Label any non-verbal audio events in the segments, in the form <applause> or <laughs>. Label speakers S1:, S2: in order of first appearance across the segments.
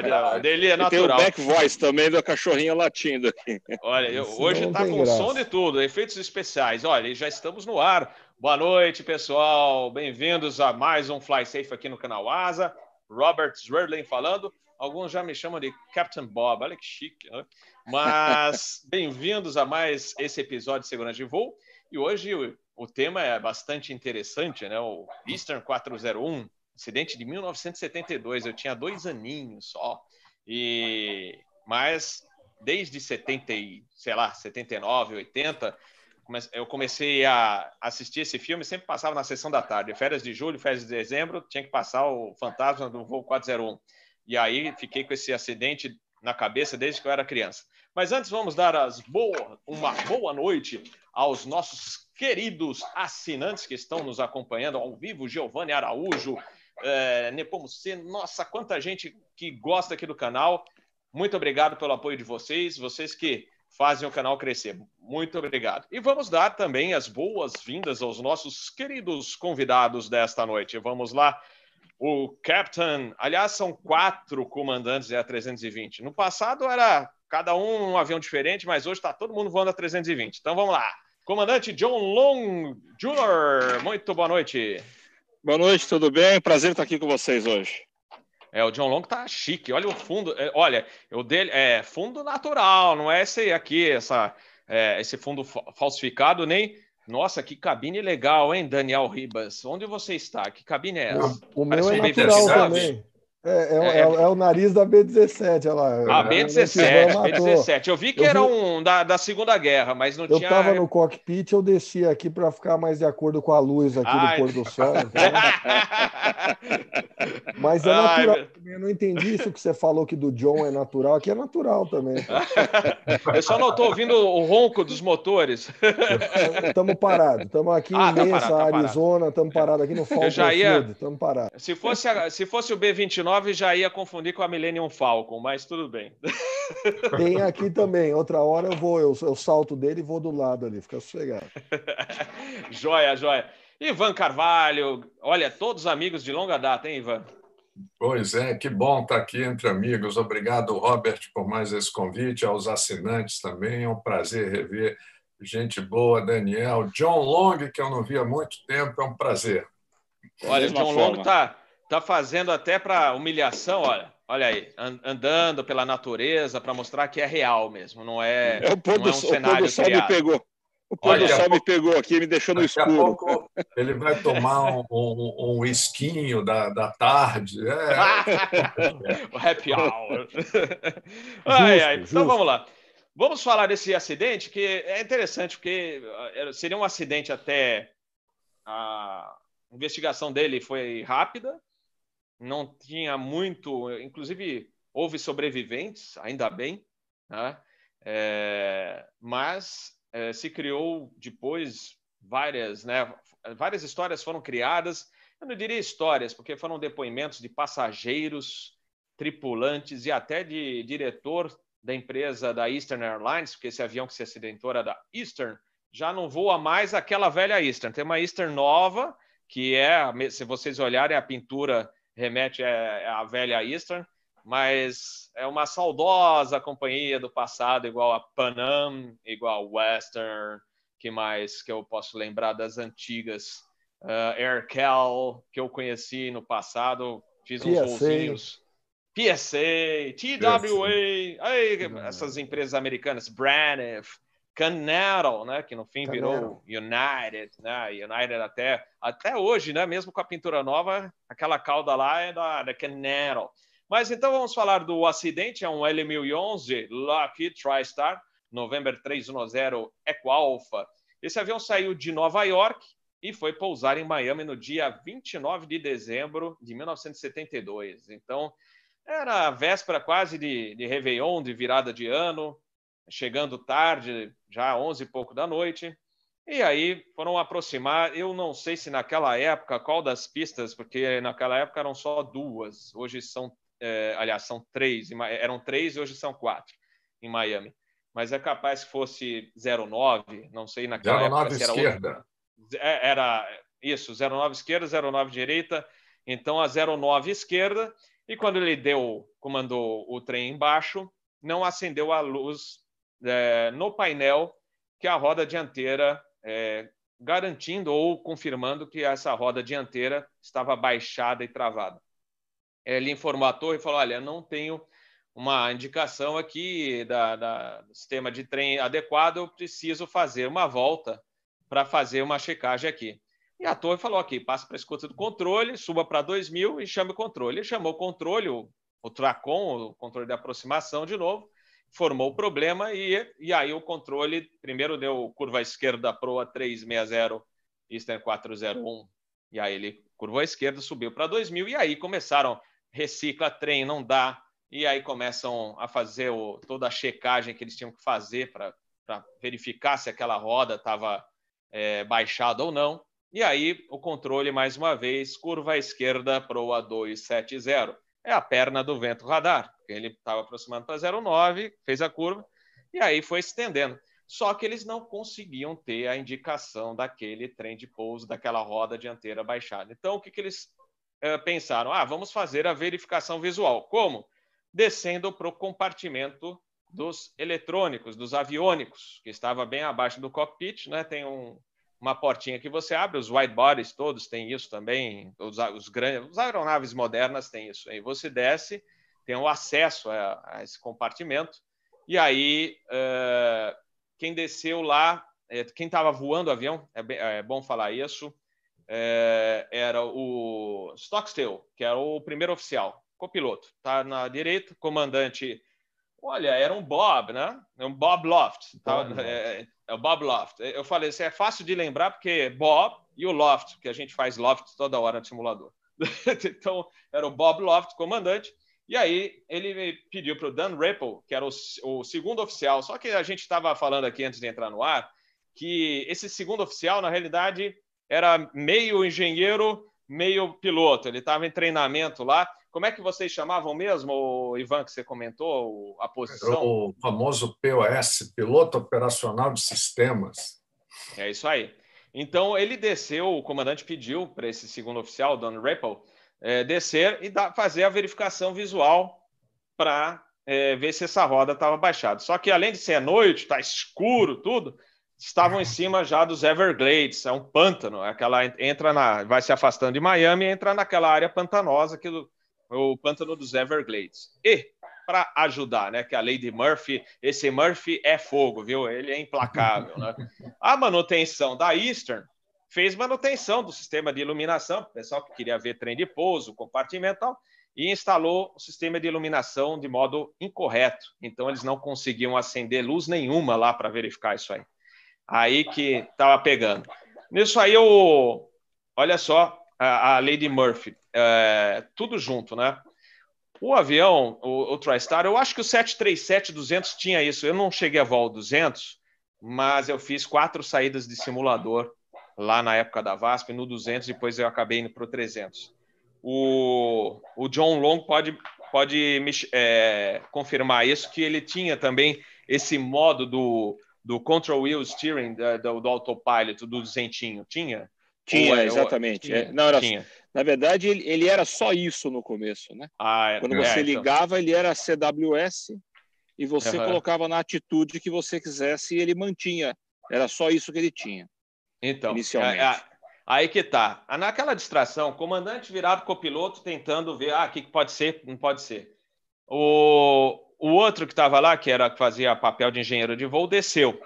S1: verdade. O dele é natural.
S2: E tem o back voice também do cachorrinho latindo aqui.
S1: Olha, eu, hoje está com graça. som de tudo, efeitos especiais. Olha, já estamos no ar. Boa noite, pessoal. Bem-vindos a mais um Fly Safe aqui no canal Asa. Robert Zwerdling falando. Alguns já me chamam de Captain Bob. Olha que chique. Né? Mas <laughs> bem-vindos a mais esse episódio de Segurança de Voo. E hoje o, o tema é bastante interessante, né? O Eastern 401 Acidente de 1972, eu tinha dois aninhos só. E mas desde 70, sei lá, 79, 80, eu comecei a assistir esse filme, sempre passava na sessão da tarde. Férias de julho, férias de dezembro, tinha que passar o Fantasma do Voo 401. E aí fiquei com esse acidente na cabeça desde que eu era criança. Mas antes vamos dar as boa, uma boa noite aos nossos queridos assinantes que estão nos acompanhando ao vivo, Giovanni Araújo, é, Nepomuceno. Nossa, quanta gente que gosta aqui do canal. Muito obrigado pelo apoio de vocês, vocês que fazem o canal crescer. Muito obrigado. E vamos dar também as boas-vindas aos nossos queridos convidados desta noite. Vamos lá. O Captain, aliás, são quatro comandantes da 320. No passado era cada um um avião diferente, mas hoje está todo mundo voando a 320. Então vamos lá. Comandante John Long Jr., muito boa noite.
S2: Boa noite, tudo bem? Prazer estar aqui com vocês hoje.
S1: É, o John Long tá chique. Olha o fundo. É, olha, o dele é fundo natural, não é esse aqui, essa, é, esse fundo falsificado, nem. Nossa, que cabine legal, hein, Daniel Ribas? Onde você está? Que cabine é essa?
S3: O Parece meu é natural também. É, é, é, é, o nariz da B-17, olha lá.
S1: A B-17, B-17. Eu vi que eu era vi... um da, da Segunda Guerra, mas não
S3: eu
S1: tinha...
S3: Eu estava no cockpit, eu desci aqui para ficar mais de acordo com a luz aqui Ai. do pôr do sol. <laughs> Então... mas é natural. Ai, eu não entendi isso que você falou que do John é natural. Aqui é natural também.
S1: eu só não estou ouvindo o ronco dos motores.
S3: Estamos parados. Estamos aqui ah, em Mesa, tá Arizona. Estamos parados aqui no Falcon Estamos parados.
S1: Se fosse, a, se fosse o B-29, 9 já ia confundir com a Millennium Falcon, mas tudo bem. <laughs>
S3: Tem aqui também. Outra hora eu vou, eu, eu salto dele e vou do lado ali, fica sossegado. <laughs>
S1: joia, joia. Ivan Carvalho, olha, todos amigos de longa data, hein, Ivan?
S4: Pois é, que bom estar aqui entre amigos. Obrigado, Robert, por mais esse convite, aos assinantes também. É um prazer rever gente boa, Daniel. John Long, que eu não via há muito tempo, é um prazer.
S1: Olha, o John Long está Tá fazendo até para humilhação, olha. Olha aí, andando pela natureza para mostrar que é real mesmo, não é,
S2: é o pôr do, é um cenário o pôr do sol me pegou. O pôr do sol me pegou aqui, me deixou no escuro.
S4: ele vai tomar um, um, um esquinho da, da tarde. É. <laughs>
S1: o happy hour. <laughs> ai, ai. Então vamos lá. Vamos falar desse acidente que é interessante, porque eh, seria um acidente até. A investigação dele foi rápida, não tinha muito, inclusive houve sobreviventes, ainda bem, né? é, mas é, se criou depois várias, né? Várias histórias foram criadas. Eu não diria histórias, porque foram depoimentos de passageiros, tripulantes e até de diretor da empresa da Eastern Airlines, porque esse avião que se acidentou era da Eastern, já não voa mais aquela velha Eastern. Tem uma Eastern nova, que é, se vocês olharem a pintura remete à velha Eastern, mas é uma saudosa companhia do passado, igual a Panam, igual a Western, que mais que eu posso lembrar das antigas? Uh, Aircal, que eu conheci no passado, fiz uns PSA. voozinhos. PSA, TWA, PSA. Aí, essas empresas americanas, Braniff, Canaro, né, que no fim virou United, né, United até, até hoje, né, mesmo com a pintura nova, aquela cauda lá é da, da. Mas então vamos falar do acidente, é um L1011 Lockheed TriStar, November 310 Eco Alpha. Esse avião saiu de Nova York e foi pousar em Miami no dia 29 de dezembro de 1972. Então, era a véspera quase de, de Réveillon, de virada de ano, chegando tarde, já 11 e pouco da noite. E aí foram aproximar. Eu não sei se naquela época, qual das pistas, porque naquela época eram só duas, hoje são, é, aliás, são três, eram três e hoje são quatro em Miami. Mas é capaz que fosse 09, não sei naquela 09 época.
S4: Se era esquerda. Outra.
S1: Era isso, 09 esquerda, 09 direita. Então a 09 esquerda E quando ele deu, comandou o trem embaixo, não acendeu a luz é, no painel que a roda dianteira, é, garantindo ou confirmando que essa roda dianteira estava baixada e travada. Ele informou a torre e falou: Olha, não tenho uma indicação aqui da, da, sistema de trem adequado, eu preciso fazer uma volta para fazer uma checagem aqui. E a torre falou aqui, passa para a escuta do controle, suba para 2000 e chame o controle. Ele chamou o controle, o, o o controle de aproximação de novo, formou o problema e, e aí o controle primeiro deu curva esquerda proa 360 Eastern 401 e aí ele curvou a esquerda, subiu para 2000 e aí começaram recicla trem, não dá, e aí começam a fazer o, toda a checagem que eles tinham que fazer para verificar se aquela roda estava é, baixada ou não. E aí o controle, mais uma vez, curva esquerda, proa 270. É a perna do vento radar. Ele estava aproximando para 0,9, fez a curva, e aí foi estendendo. Só que eles não conseguiam ter a indicação daquele trem de pouso, daquela roda dianteira baixada. Então, o que, que eles é, pensaram? Ah, vamos fazer a verificação visual. Como? descendo para o compartimento dos eletrônicos, dos aviônicos, que estava bem abaixo do cockpit, né? Tem um, uma portinha que você abre, os wide bodies todos têm isso também, os, os grandes, as aeronaves modernas têm isso. Aí você desce, tem o acesso a, a esse compartimento, e aí uh, quem desceu lá, é, quem estava voando o avião, é, bem, é, bom falar isso, é, era o Stockstill, que era o primeiro oficial copiloto. Tá na direita, comandante. Olha, era um Bob, né? É um Bob Loft. Tá? Bob é, é, o Bob Loft. Eu falei, isso é fácil de lembrar porque Bob e o Loft, que a gente faz Loft toda hora no simulador. <laughs> então, era o Bob Loft, comandante. E aí ele pediu para o Dan Ripple, que era o, o, segundo oficial, só que a gente estava falando aqui antes de entrar no ar, que esse segundo oficial, na realidade, era meio engenheiro, meio piloto. Ele estava em treinamento lá. Como é que vocês chamavam mesmo, Ivan, que você comentou, a posição?
S4: O famoso POS, Piloto Operacional de Sistemas.
S1: É isso aí. Então, ele desceu, o comandante pediu para esse segundo oficial, Don Ripple, é, descer e dar, fazer a verificação visual para é, ver se essa roda estava baixada. Só que, além de ser noite, está escuro, tudo, estavam em cima já dos Everglades, é um pântano, aquela entra na, vai se afastando de Miami entra naquela área pantanosa que o pântano dos Everglades. E para ajudar, né? Que a de Murphy, esse Murphy é fogo, viu? Ele é implacável, né? A manutenção da Eastern fez manutenção do sistema de iluminação, o pessoal que queria ver trem de pouso, compartimental, e instalou o sistema de iluminação de modo incorreto. Então eles não conseguiam acender luz nenhuma lá para verificar isso aí. Aí que estava pegando. Nisso aí, eu, olha só, a, Lady Murphy, é, tudo junto, né? O avião, o, o TriStar, eu acho que o 737-200 tinha isso. Eu não cheguei a voar 200, mas eu fiz quatro saídas de simulador lá na época da VASP, no 200, depois eu acabei indo para o 300. O, o John Long pode, pode me, é, confirmar isso, que ele tinha também esse modo do, do Control Wheel Steering, do, do autopilot, do duzentinho. Tinha?
S2: Tinha, é, exatamente. Tinha, é, não, era, tinha. Na verdade, ele, ele, era só isso no começo, né? Ah, é, Quando você é, então. ligava, ele era CWS e você uhum. colocava na atitude que você quisesse e ele mantinha. Era só isso que ele tinha.
S1: Então, inicialmente. É, é, aí que tá. Naquela distração, comandante virado copiloto tentando ver, ah, o que pode ser, não pode ser. O, o outro que estava lá, que era que fazia papel de engenheiro de voo, desceu.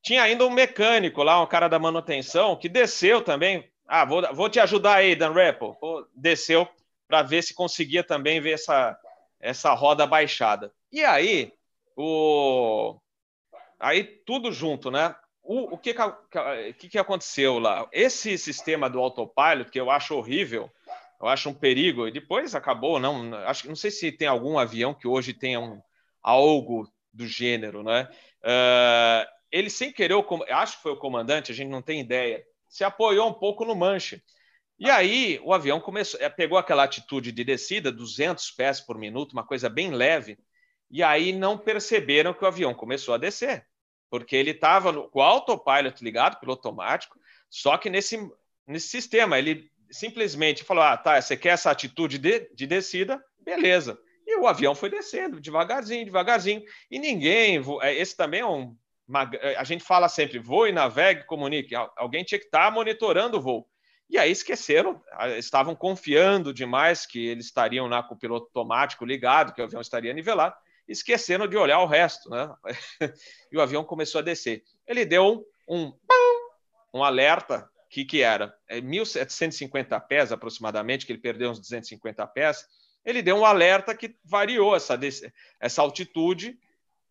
S1: Tinha ainda um mecânico lá, um cara da manutenção, que desceu também. Ah, vou, vou te ajudar aí, Dan Rappel. Desceu para ver se conseguia também ver essa, essa roda baixada. E aí, o... aí tudo junto, né? O, o que, que, que aconteceu lá? Esse sistema do autopilot, que eu acho horrível, eu acho um perigo, e depois acabou, não, acho, não sei se tem algum avião que hoje tenha um, algo do gênero, né? Uh, ele sem querer, acho que foi o comandante, a gente não tem ideia, se apoiou um pouco no manche. E aí o avião começou, eh, pegou aquela atitude de descida, 200 pés por minuto, uma coisa bem leve, e aí não perceberam que o avião começou a descer, porque ele estava com o autopilot ligado, piloto automático, só que nesse, nesse sistema ele simplesmente falou: ah, tá, você quer essa atitude de, de descida, Beleza. E o avião foi descendo devagarzinho, devagarzinho. E ninguém. É, esse também é um. Uma, é, a gente fala sempre: voe, navegue, comunique. Alguém tinha que estar monitorando o voo. E aí esqueceram, estavam confiando demais que eles estariam lá com o piloto automático ligado, que o avião estaria nivelado, esqueceram de olhar o resto, né? <laughs> e o avião começou a descer. Ele deu um, um alerta, o que, que era? É 1.750 pés aproximadamente, que ele perdeu uns 250 pés. Ele deu um alerta que variou essa, essa altitude,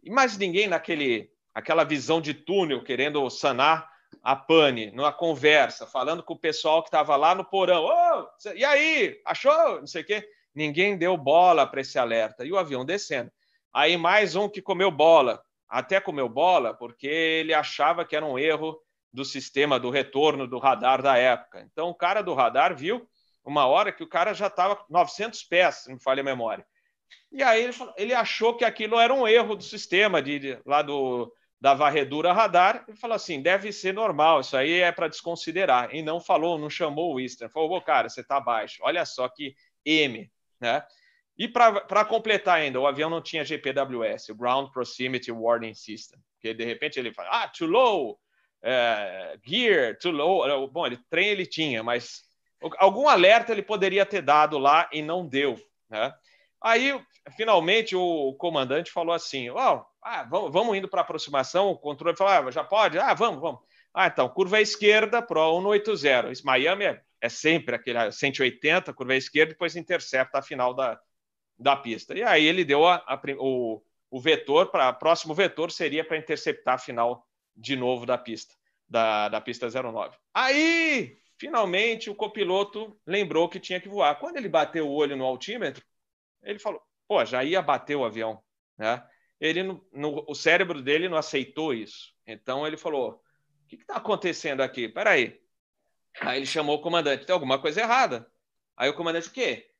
S1: mas ninguém naquele aquela visão de túnel querendo sanar a pane, numa conversa, falando com o pessoal que estava lá no porão. Oh, e aí, achou? Não sei o quê. Ninguém deu bola para esse alerta. E o avião descendo. Aí mais um que comeu bola. Até comeu bola porque ele achava que era um erro do sistema do retorno do radar da época. Então o cara do radar viu uma hora que o cara já estava 900 pés, se não me falha a memória. E aí ele, falou, ele achou que aquilo era um erro do sistema de, de lá do, da varredura radar e falou assim: deve ser normal, isso aí é para desconsiderar. E não falou, não chamou o Eastern. Falou, cara, você está baixo. Olha só que M, né? E para completar ainda, o avião não tinha GPWS, o Ground Proximity Warning System, porque de repente ele fala, ah, too low, uh, gear, too low. Bom, ele, trem ele tinha, mas algum alerta ele poderia ter dado lá e não deu, né? Aí, finalmente, o comandante falou assim: oh, ah, vamos, indo para aproximação. O controle falou: ah, já pode? Ah, vamos, vamos. Ah, então, curva esquerda, Pro 180. Esse Miami é, é sempre aquele 180, curva esquerda, depois intercepta a final da, da pista. E aí ele deu a, a, o, o vetor, para o próximo vetor seria para interceptar a final de novo da pista, da, da pista 09. Aí, finalmente, o copiloto lembrou que tinha que voar. Quando ele bateu o olho no altímetro, ele falou: pô, já ia bater o avião, né? Ele, no, no, o cérebro dele não aceitou isso. Então ele falou: o que está acontecendo aqui? Peraí. Aí ele chamou o comandante: tem alguma coisa errada. Aí o comandante: o quê?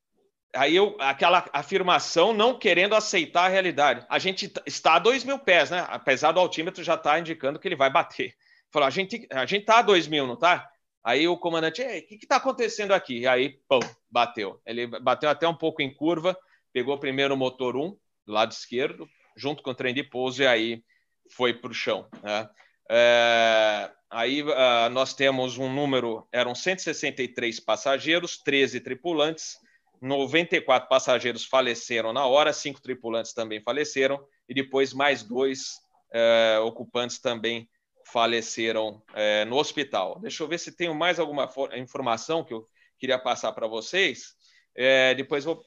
S1: Aí eu, aquela afirmação não querendo aceitar a realidade. A gente está a dois mil pés, né? Apesar do altímetro já estar tá indicando que ele vai bater. <laughs> Falou: a gente a gente está a dois mil, não tá? Aí o comandante: o que está acontecendo aqui? E aí, pum, bateu. Ele bateu até um pouco em curva pegou primeiro o motor 1, do lado esquerdo, junto com o trem de pouso, e aí foi para o chão. Né? É, aí uh, nós temos um número, eram 163 passageiros, 13 tripulantes, 94 passageiros faleceram na hora, cinco tripulantes também faleceram, e depois mais dois uh, ocupantes também faleceram uh, no hospital. Deixa eu ver se tenho mais alguma informação que eu queria passar para vocês. É, depois vou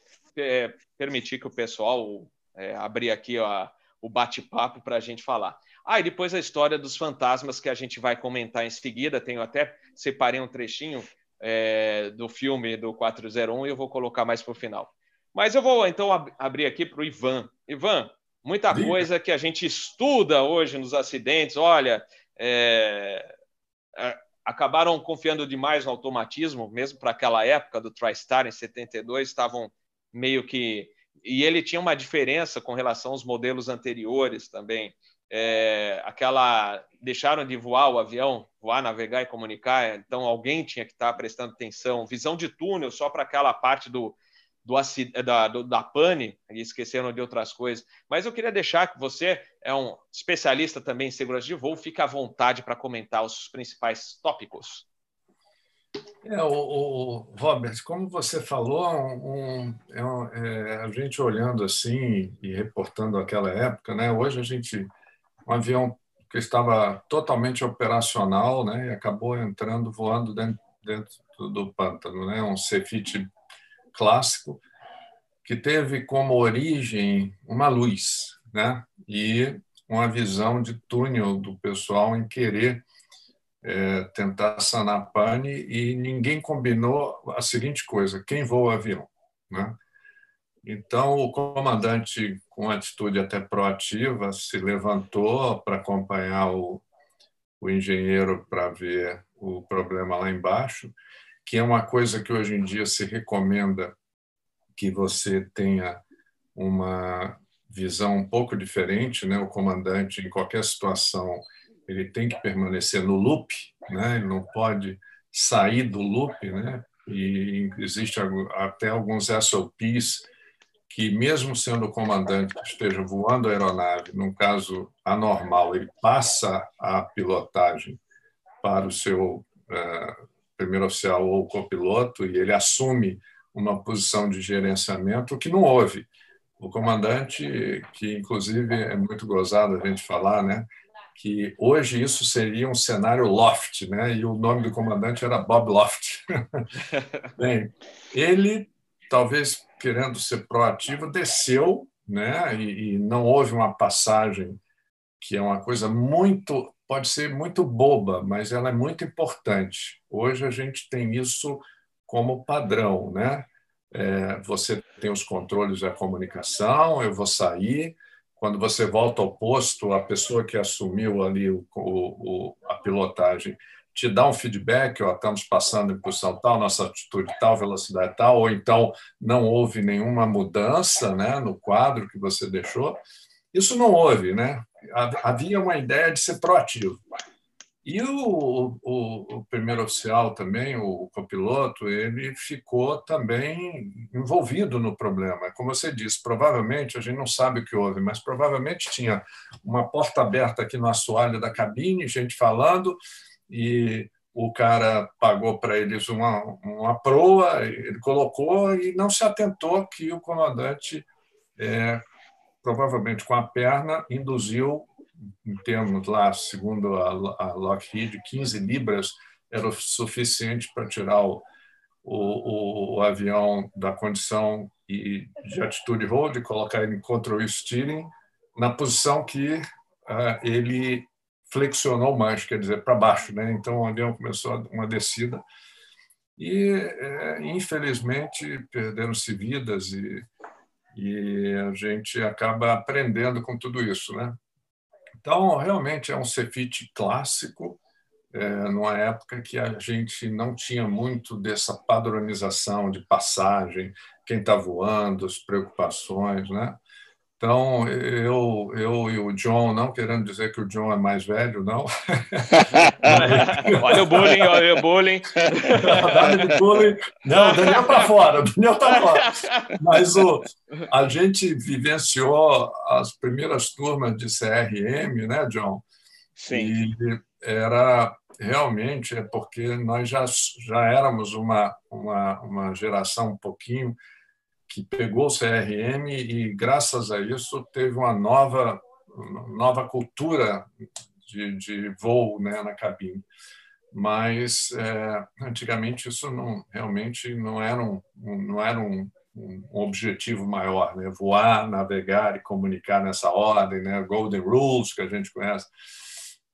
S1: permitir que o pessoal abrir aqui o bate-papo para a gente falar. Ah, e depois a história dos fantasmas que a gente vai comentar em seguida. Tenho até separei um trechinho é, do filme do 401 e eu vou colocar mais para o final. Mas eu vou então ab abrir aqui para o Ivan. Ivan, muita Diga. coisa que a gente estuda hoje nos acidentes. Olha, é, acabaram confiando demais no automatismo, mesmo para aquela época do TriStar em 72, estavam meio que. E ele tinha uma diferença com relação aos modelos anteriores também. É, aquela deixaram de voar o avião, voar, navegar e comunicar, então alguém tinha que estar prestando atenção. Visão de túnel só para aquela parte do, do, da, do, da pane, e esqueceram de outras coisas. Mas eu queria deixar que você é um especialista também em segurança de voo, fica à vontade para comentar os principais tópicos.
S4: É, o, o, Robert, como você falou, um, é um, é, a gente olhando assim e reportando aquela época, né? Hoje a gente um avião que estava totalmente operacional, né? E acabou entrando voando dentro, dentro do pântano, né? Um Cefit clássico que teve como origem uma luz, né? E uma visão de túnel do pessoal em querer é, tentar sanar pane e ninguém combinou a seguinte coisa: quem voa o avião? Né? Então, o comandante, com atitude até proativa, se levantou para acompanhar o, o engenheiro para ver o problema lá embaixo, que é uma coisa que hoje em dia se recomenda que você tenha uma visão um pouco diferente, né? O comandante, em qualquer situação, ele tem que permanecer no loop, né? ele não pode sair do loop, né? e existe até alguns SOPs que, mesmo sendo o comandante que esteja voando a aeronave, num caso anormal, ele passa a pilotagem para o seu uh, primeiro oficial ou copiloto e ele assume uma posição de gerenciamento que não houve. O comandante, que inclusive é muito gozado a gente falar, né, que hoje isso seria um cenário Loft, né, e o nome do comandante era Bob Loft. <laughs> Bem, ele, talvez querendo ser proativo, desceu, né, e, e não houve uma passagem que é uma coisa muito pode ser muito boba, mas ela é muito importante. Hoje a gente tem isso como padrão, né? É, você tem os controles da comunicação, eu vou sair. Quando você volta ao posto, a pessoa que assumiu ali o, o, a pilotagem te dá um feedback, ó, estamos passando em posição tal, nossa altitude tal, velocidade tal, ou então não houve nenhuma mudança né, no quadro que você deixou. Isso não houve, né? Havia uma ideia de ser proativo. E o, o, o, primeiro oficial também, o copiloto, ele ficou também envolvido no problema. Como você disse, provavelmente, a gente não sabe o que houve, mas provavelmente tinha uma porta aberta aqui no assoalho da cabine, gente falando, e o cara pagou para eles uma, uma proa, ele colocou e não se atentou que o comandante, é, provavelmente com a perna, induziu em termos lá, segundo a, a Lockheed, 15 libras era o suficiente para tirar o, o, o, avião da condição e de atitude hold, colocar ele em control steering na posição que uh, ele flexionou manche, quer dizer, para baixo. Né? Então, o avião começou uma descida e, é, infelizmente, perderam-se vidas e, e a gente acaba aprendendo com tudo isso. Né? Então, realmente é um Cefit clássico, é, numa época que a gente não tinha muito dessa padronização de passagem, quem está voando, as preocupações, né? Então, eu, eu e o John, não querendo dizer que o John é mais velho, não. <laughs>
S1: olha o bullying, olha o bullying.
S4: bullying. Não, o Daniel está fora, o Daniel está fora. Mas o, a gente vivenciou as primeiras turmas de CRM, né, John?
S2: Sim.
S4: E era realmente é porque nós já, já éramos uma, uma, uma geração um pouquinho que pegou o CRM e, graças a isso, teve uma nova, nova cultura de, de voo né, na cabine. Mas, é, antigamente, isso não, realmente não era um, não era um, um objetivo maior, né? voar, navegar e comunicar nessa ordem, né? Golden Rules, que a gente conhece.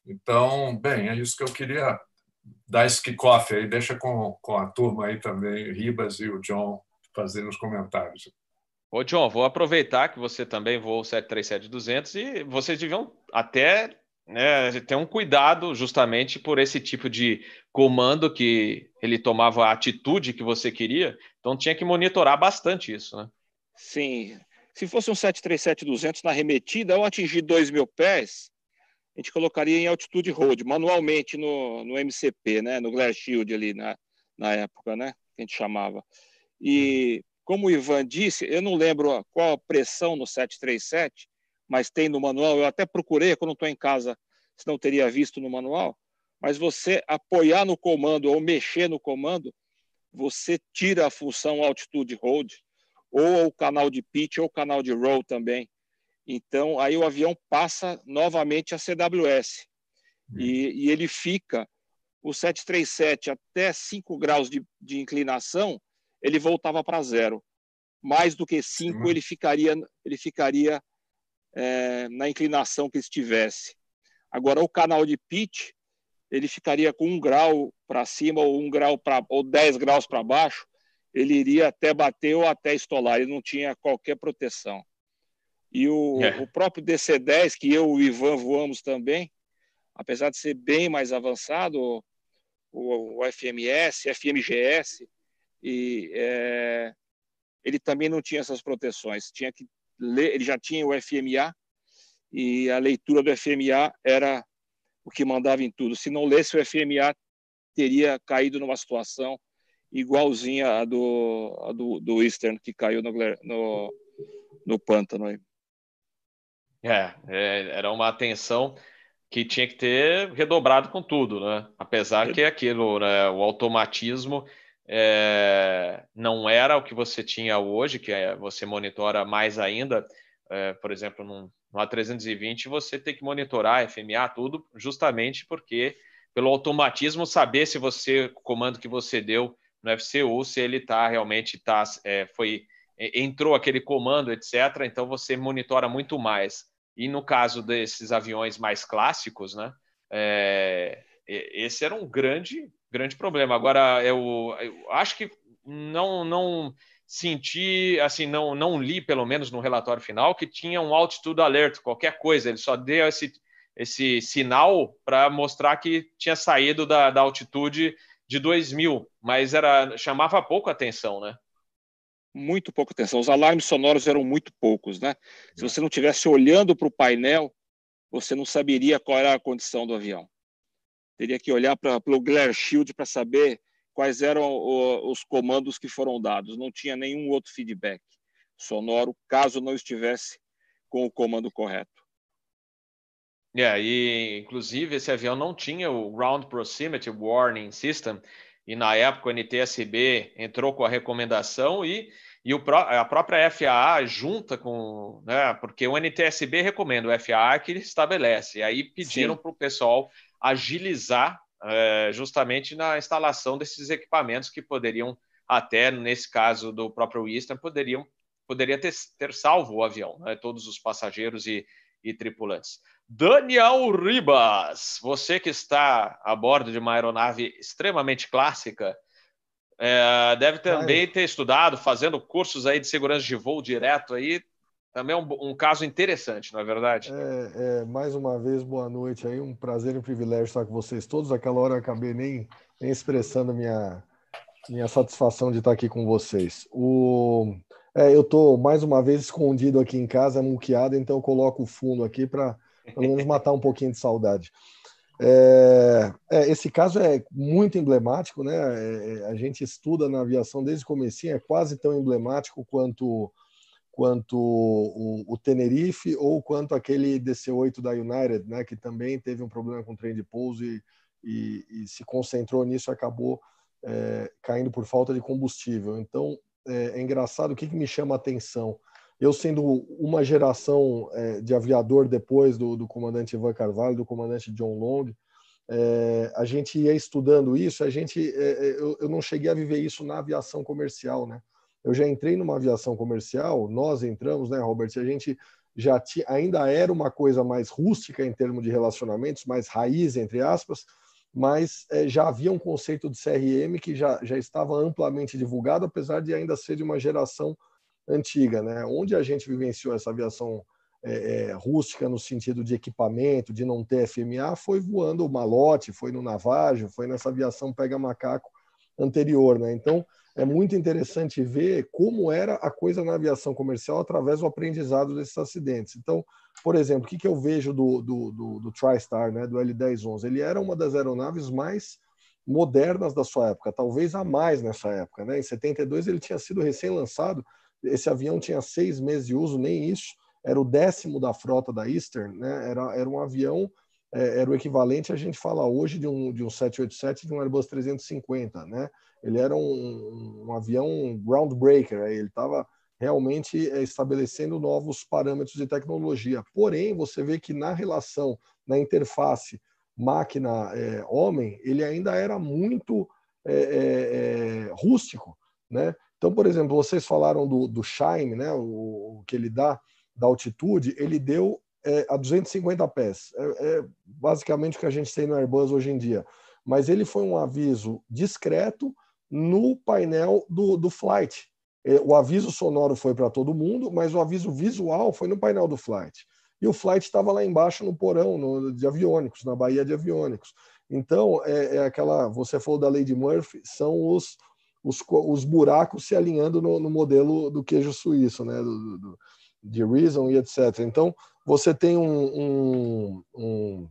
S4: Então, bem, é isso que eu queria dar esse kickoff aí. Deixa com, com a turma aí também, Ribas e o John, fazer nos comentários.
S1: Ô, John, vou aproveitar que você também voou o 737-200 e vocês deviam até né, ter um cuidado justamente por esse tipo de comando que ele tomava a atitude que você queria, então tinha que monitorar bastante isso, né?
S2: Sim. Se fosse um 737-200 na arremetida, ao atingir 2 mil pés, a gente colocaria em altitude road, manualmente no, no MCP, né, no Glare Shield ali na, na época, né, que a gente chamava. E, como o Ivan disse, eu não lembro qual a pressão no 737, mas tem no manual. Eu até procurei, quando estou em casa, se não teria visto no manual. Mas você apoiar no comando ou mexer no comando, você tira a função altitude hold, ou o canal de pitch, ou o canal de roll também. Então, aí o avião passa novamente a CWS. E, e ele fica, o 737 até 5 graus de, de inclinação, ele voltava para zero. Mais do que cinco, ele ficaria, ele ficaria é, na inclinação que estivesse. Agora, o canal de pitch, ele ficaria com um grau para cima ou um grau para ou dez graus para baixo, ele iria até bater ou até estolar, ele não tinha qualquer proteção. E o, é. o próprio DC-10, que eu e o Ivan voamos também, apesar de ser bem mais avançado, o, o FMS, FMGS, e é, ele também não tinha essas proteções. Tinha que ler, ele já tinha o FMA e a leitura do FMA era o que mandava em tudo. Se não lesse o FMA, teria caído numa situação igualzinha a do, a do, do Eastern, que caiu no, no, no pântano aí.
S1: É, é, era uma atenção que tinha que ter redobrado com tudo, né? Apesar é. que aquilo, né, o automatismo é, não era o que você tinha hoje, que é, você monitora mais ainda, é, por exemplo, num, no A320 você tem que monitorar FMA tudo, justamente porque pelo automatismo saber se você o comando que você deu no FCU se ele está realmente tá é, foi entrou aquele comando etc. Então você monitora muito mais. E no caso desses aviões mais clássicos, né? É, esse era um grande grande problema. Agora eu, eu acho que não não senti, assim, não, não li, pelo menos no relatório final, que tinha um altitude alert, qualquer coisa. Ele só deu esse, esse sinal para mostrar que tinha saído da, da altitude de 2000, mas era chamava pouco atenção, né?
S2: Muito pouca atenção. Os alarmes sonoros eram muito poucos, né? Se você não estivesse olhando para o painel, você não saberia qual era a condição do avião. Teria que olhar para o glare shield para saber quais eram os comandos que foram dados. Não tinha nenhum outro feedback sonoro, caso não estivesse com o comando correto.
S1: É, e inclusive esse avião não tinha o Ground Proximity Warning System, e na época o NTSB entrou com a recomendação e, e o, a própria FAA junta com, né, porque o NTSB recomenda, o FAA que estabelece, e aí pediram para o pessoal agilizar é, justamente na instalação desses equipamentos que poderiam, até nesse caso do próprio Eastern, poderiam poderia ter, ter salvo o avião, né, todos os passageiros e, e tripulantes. Daniel Ribas, você que está a bordo de uma aeronave extremamente clássica, é, deve também ter estudado, fazendo cursos aí de segurança de voo direto aí, também é um, um, caso interessante, não é verdade?
S3: É, é, mais uma vez, boa noite aí. Um prazer e um privilégio estar com vocês todos. Aquela hora eu acabei nem, nem expressando minha, minha satisfação de estar aqui com vocês. O, é, eu estou mais uma vez escondido aqui em casa, muqueado, então eu coloco o fundo aqui para pelo menos matar um pouquinho de saudade. É, é, esse caso é muito emblemático, né? É, é, a gente estuda na aviação desde o começo, é quase tão emblemático quanto quanto o, o, Tenerife ou quanto aquele DC-8 da United, né, que também teve um problema com o trem de pouso e, e, e se concentrou nisso e acabou é, caindo por falta de combustível. Então, é, é engraçado, o que, que, me chama a atenção? Eu sendo uma geração é, de aviador depois do, do, comandante Ivan Carvalho, do comandante John Long, é, a gente ia estudando isso, a gente, é, é, eu, eu não cheguei a viver isso na aviação comercial, né? Eu já entrei numa aviação comercial, nós entramos, né, Robert? A gente já tinha, ainda era uma coisa mais rústica em termos de relacionamentos, mais raiz, entre aspas, mas é, já havia um conceito de CRM que já, já estava amplamente divulgado, apesar de ainda ser de uma geração antiga, né? Onde a gente vivenciou essa aviação é, é, rústica no sentido de equipamento, de não ter FMA, foi voando o malote, foi no Navajo, foi nessa aviação pega macaco anterior, né? Então é muito interessante ver como era a coisa na aviação comercial através do aprendizado desses acidentes. Então, por exemplo, o que, eu vejo do, do, do, do TriStar, né, do L1011? Ele era uma das aeronaves mais modernas da sua época, talvez a mais nessa época. Né? Em 72 ele tinha sido recém-lançado, esse avião tinha seis meses de uso, nem isso, era o décimo da frota da Eastern, né? era, era um avião, é, era o equivalente, a gente fala hoje, de um, de um 787 de um Airbus 350, né? ele era um, um avião groundbreaker, ele estava realmente é, estabelecendo novos parâmetros de tecnologia. Porém, você vê que na relação, na interface máquina-homem, é, ele ainda era muito é, é, é, rústico. Né? Então, por exemplo, vocês falaram do, do Shine, né? o, o que ele dá da altitude, ele deu é, a 250 pés. É, é, basicamente o que a gente tem no Airbus hoje em dia. Mas ele foi um aviso discreto, no painel do, do flight. É, o aviso sonoro foi para todo mundo, mas o aviso visual foi no painel do flight. E o flight estava lá embaixo no porão no, de aviônicos, na Baía de Aviônicos. Então, é, é, aquela. Você falou da Lady Murphy, são os, os, os buracos se alinhando no, no modelo do queijo suíço, né? Do, do, de Reason e etc. Então, você tem um, um, um,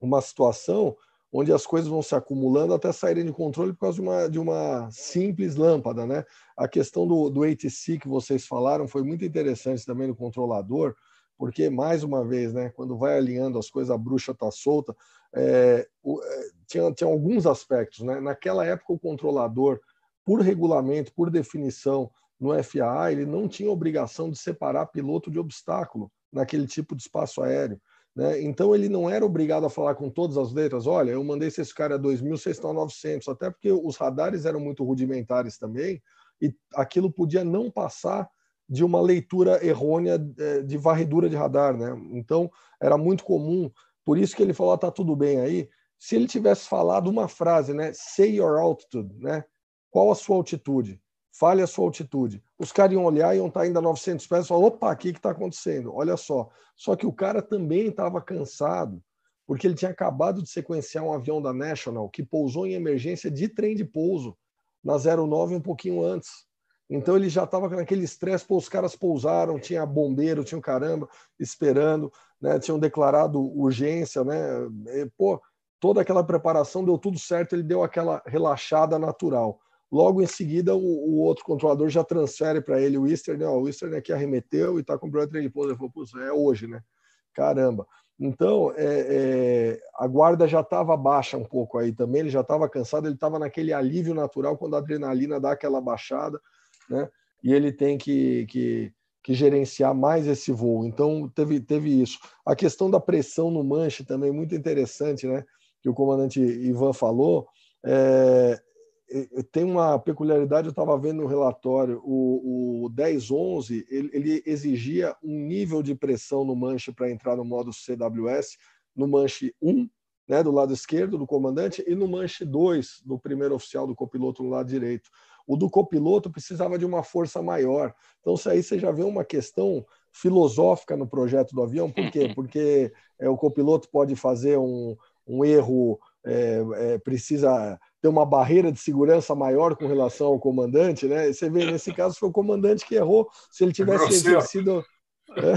S3: uma situação onde as coisas vão se acumulando até saírem de controle por causa de uma, de uma simples lâmpada, né? A questão do, do ATC que vocês falaram foi muito interessante também no controlador, porque, mais uma vez, né, quando vai alinhando as coisas, a bruxa está solta. É, o, é, tinha, tinha alguns aspectos. Né? Naquela época, o controlador, por regulamento, por definição, no FAA, ele não tinha obrigação de separar piloto de obstáculo naquele tipo de espaço aéreo. Né? Então, ele não era obrigado a falar com todas as letras: olha, eu mandei esse cara a 2.000, vocês estão a 900, até porque os radares eram muito rudimentares também, e aquilo podia não passar de uma leitura errônea é, de varredura de radar, né? Então era muito comum, por isso que ele falou: ah, tá tudo bem aí. Se ele tivesse falado uma frase, né? Say your altitude, né? Qual a sua altitude? Fale a sua altitude. Os caras iam olhar e iam estar ainda a 900 pés e falar: opa, o que está acontecendo? Olha só. Só que o cara também estava cansado, porque ele tinha acabado de sequenciar um avião da National que pousou em emergência de trem de pouso na 09 um pouquinho antes. Então ele já estava naquele estresse, os caras pousaram, tinha bombeiro, tinha um caramba esperando, né? Tinham declarado urgência, né? E, pô, toda aquela preparação deu tudo certo, ele deu aquela relaxada natural. Logo em seguida, o, o outro controlador já transfere para ele o Eastern, né? o Eastern aqui arremeteu e está com o problema de pouso. Ele falou, é hoje, né? Caramba. Então, é, é, a guarda já estava baixa um pouco aí também, ele já estava cansado, ele estava naquele alívio natural quando a adrenalina dá aquela baixada né? E ele tem que, que, que gerenciar mais esse voo. Então, teve, teve isso. A questão da pressão no manche também, muito interessante, né? Que o comandante Ivan falou. É, tem uma peculiaridade, eu estava vendo no relatório, o, o 1011 ele, ele, exigia um nível de pressão no manche para entrar no modo CWS, no manche 1, né, do lado esquerdo do comandante, e no manche 2 do primeiro oficial do copiloto no lado direito. O do copiloto precisava de uma força maior. Então, isso aí você já vê uma questão filosófica no projeto do avião. Por quê? <laughs> Porque é, o copiloto pode fazer um, um erro, é, é, precisa ter uma barreira de segurança maior com relação ao comandante, né? Você vê, nesse caso, foi o comandante que errou. Se ele tivesse exercido. É,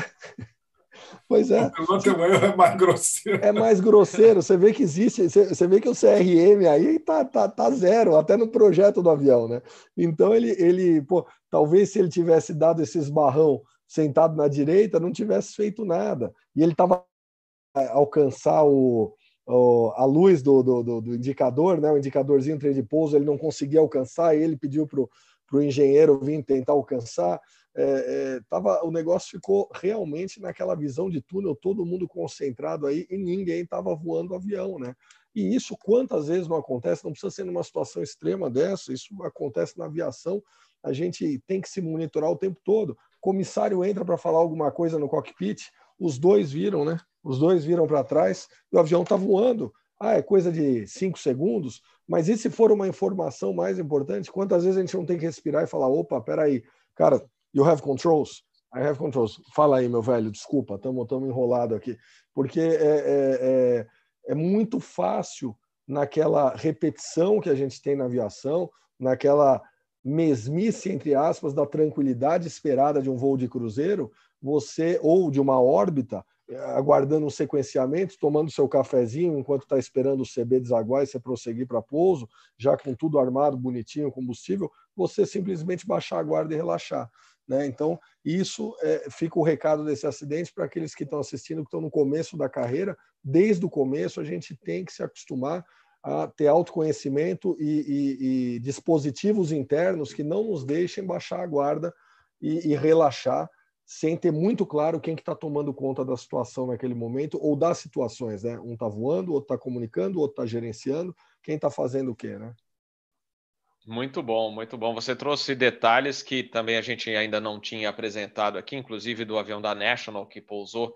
S3: Pois é.
S4: O piloto é mais grosseiro.
S3: É mais grosseiro. Você vê que existe, você vê que o CRM aí tá, tá, tá zero, até no projeto do avião, né? Então ele, ele pô, talvez se ele tivesse dado esse esbarrão sentado na direita, não tivesse feito nada. E ele estava alcançar o, a luz do, do, do, indicador, né? O indicadorzinho de pouso, ele não conseguia alcançar, e ele pediu para o engenheiro vir tentar alcançar é, é, tava, o negócio ficou realmente naquela visão de túnel, todo mundo concentrado aí e ninguém estava voando avião, né? E isso quantas vezes não acontece? Não precisa ser numa situação extrema dessa, isso acontece na aviação. A gente tem que se monitorar o tempo todo. O comissário entra para falar alguma coisa no cockpit, os dois viram, né? Os dois viram para trás e o avião está voando. Ah, é coisa de cinco segundos, mas e se for uma informação mais importante? Quantas vezes a gente não tem que respirar e falar: opa, peraí, cara, You have controls? I have controls. Fala aí, meu velho, desculpa, estamos enrolado aqui. Porque é, é, é, é muito fácil naquela repetição que a gente tem na aviação, naquela mesmice, entre aspas, da tranquilidade esperada de um voo de cruzeiro, você, ou de uma órbita, aguardando um sequenciamento, tomando seu cafezinho enquanto está esperando o CB desaguar e você prosseguir para pouso, já com tudo armado, bonitinho, combustível, você simplesmente baixar a guarda e relaxar. Né? Então, isso é, fica o recado desse acidente para aqueles que estão assistindo, que estão no começo da carreira. Desde o começo, a gente tem que se acostumar a ter autoconhecimento e, e, e dispositivos internos que não nos deixem baixar a guarda e, e relaxar sem ter muito claro quem que está tomando conta da situação naquele momento ou das situações, né? Um está voando, outro está comunicando, outro está gerenciando, quem está fazendo o quê, né?
S1: Muito bom, muito bom. Você trouxe detalhes que também a gente ainda não tinha apresentado aqui, inclusive do avião da National que pousou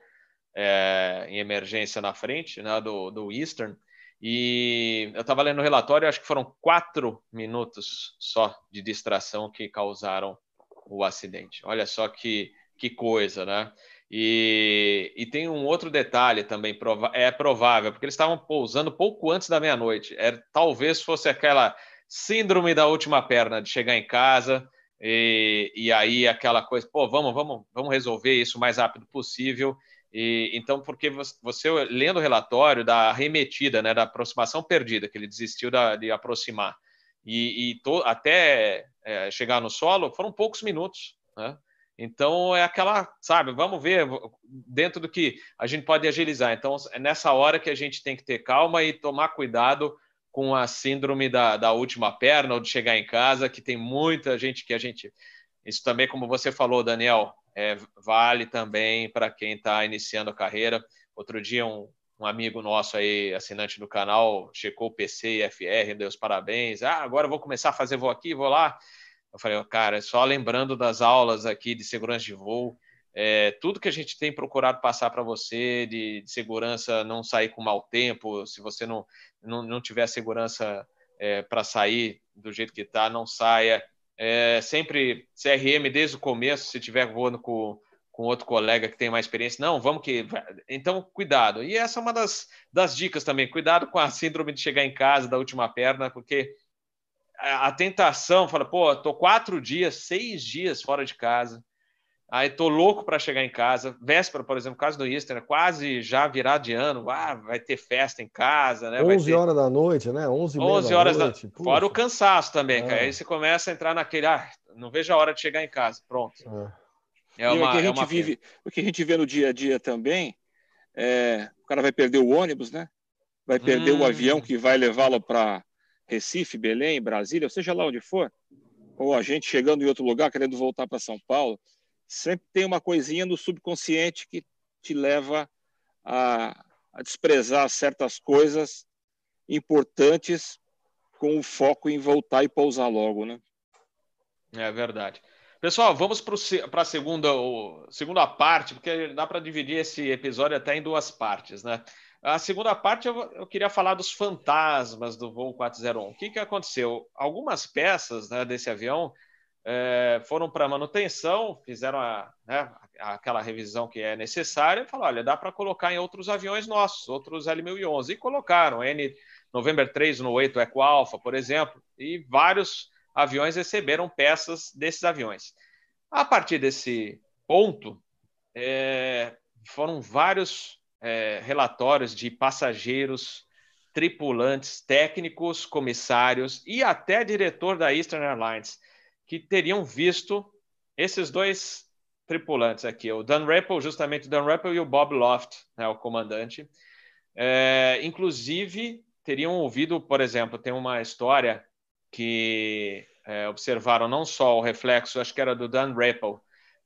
S1: é, em emergência na frente, né, do, do Eastern. E eu estava lendo o relatório, acho que foram quatro minutos só de distração que causaram o acidente. Olha só que, que coisa, né? E, e tem um outro detalhe também, é provável, porque eles estavam pousando pouco antes da meia-noite. Talvez fosse aquela síndrome da última perna, de chegar em casa e, e aí aquela coisa, pô, vamos, vamos, vamos resolver isso o mais rápido possível. E, então, porque você, lendo o relatório da remetida, né, da aproximação perdida, que ele desistiu da, de aproximar, e, e to, até é, chegar no solo, foram poucos minutos. Né? Então, é aquela, sabe, vamos ver dentro do que a gente pode agilizar. Então, é nessa hora que a gente tem que ter calma e tomar cuidado com a síndrome da, da última perna ou de chegar em casa, que tem muita gente que a gente. Isso também, como você falou, Daniel, é, vale também para quem está iniciando a carreira. Outro dia, um, um, amigo nosso aí, assinante do canal, checou o PC e FR, deu os parabéns. Ah, agora vou começar a fazer voo aqui, vou lá. Eu falei, cara, só lembrando das aulas aqui de segurança de voo, é, tudo que a gente tem procurado passar para você de, de, segurança, não sair com mau tempo, se você não, não, não tiver segurança é, para sair do jeito que está, não saia. É, sempre CRM desde o começo, se tiver voando com, com outro colega que tem mais experiência, não, vamos que. Então, cuidado. E essa é uma das, das dicas também: cuidado com a síndrome de chegar em casa da última perna, porque a, tentação fala, pô, tô quatro dias, seis dias fora de casa Aí tô louco para chegar em casa. Véspera, por exemplo, caso do Easter, quase já virar de ano, ah, vai ter festa em casa, né?
S3: 11
S1: ter...
S3: horas da noite, né? 11,
S1: 11 horas da noite. Da... Fora o cansaço também, é. cara. Aí você começa a entrar naquele, ah, não vejo a hora de chegar em casa. Pronto.
S2: É, é uma, o que a é gente é vive, o que a gente vê no dia a dia também, é, o cara vai perder o ônibus, né? Vai perder hum. o avião que vai levá-lo para Recife, Belém, Brasília, seja lá onde for. Ou a gente chegando em outro lugar querendo voltar para São Paulo sempre tem uma coisinha no subconsciente que te leva a, a desprezar certas coisas importantes com o foco em voltar e pousar logo, né?
S1: É verdade. Pessoal, vamos para a segunda, segunda parte, porque dá para dividir esse episódio até em duas partes, né? A segunda parte eu, eu, queria falar dos fantasmas do voo 401. O que, que aconteceu? Algumas peças né, desse avião é, foram para manutenção, fizeram a, né, aquela revisão que é necessária e falaram: olha, dá para colocar em outros aviões nossos, outros L1011. E colocaram N November 3 no 8 Eco Alpha, por exemplo, e vários aviões receberam peças desses aviões. A partir desse ponto, é, foram vários é, relatórios de passageiros, tripulantes, técnicos, comissários e até diretor da Eastern Airlines que teriam visto esses dois tripulantes aqui, o Dan Rappel, justamente o Dan Rappel e o Bob Loft, né, o comandante. É, inclusive, teriam ouvido, por exemplo, tem uma história que é, observaram não só o reflexo, acho que era do Dan Rappel,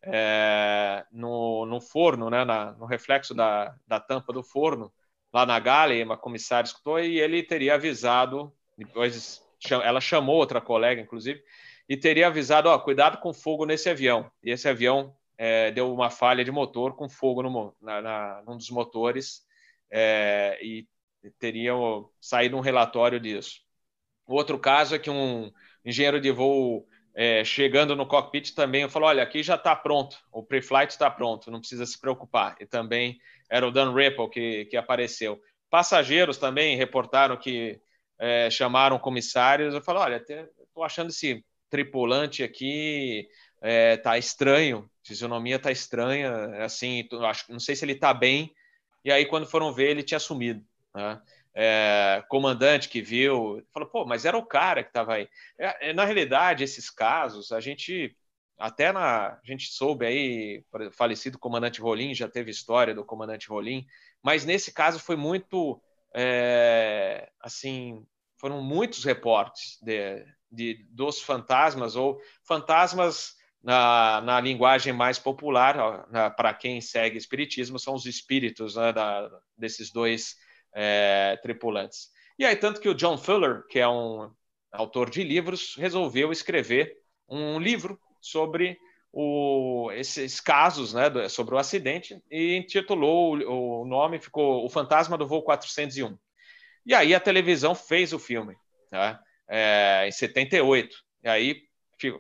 S1: é, no, no, forno, né, na, no reflexo da, da tampa do forno, lá na Gale, uma comissária escutou e ele teria avisado, depois ela chamou outra colega, inclusive, e teria avisado: ó, cuidado com fogo nesse avião. E esse avião é, deu uma falha de motor com fogo no, na, na, num dos motores é, e teria saído um relatório disso. Outro caso é que um engenheiro de voo é, chegando no cockpit também falou: olha, aqui já está pronto, o pre-flight está pronto, não precisa se preocupar. E também era o Dan Ripple que, que apareceu. Passageiros também reportaram que é, chamaram comissários e falaram: olha, estou achando esse tripulante aqui é, tá estranho, fisionomia tá estranha, assim, acho, não sei se ele tá bem. E aí, quando foram ver, ele tinha sumido. Né? É, comandante que viu, falou, pô, mas era o cara que estava aí. É, é, na realidade, esses casos, a gente até na a gente soube aí, falecido comandante Rolim, já teve história do comandante Rolim, mas nesse caso foi muito, é, assim, foram muitos reportes de, de, dos fantasmas, ou fantasmas na, na linguagem mais popular, para quem segue espiritismo, são os espíritos né, da, desses dois é, tripulantes. E aí, tanto que o John Fuller, que é um autor de livros, resolveu escrever um livro sobre o, esses casos, né, sobre o acidente, e intitulou o, o nome, ficou O Fantasma do Voo 401. E aí a televisão fez o filme. Tá? é, em 78. E aí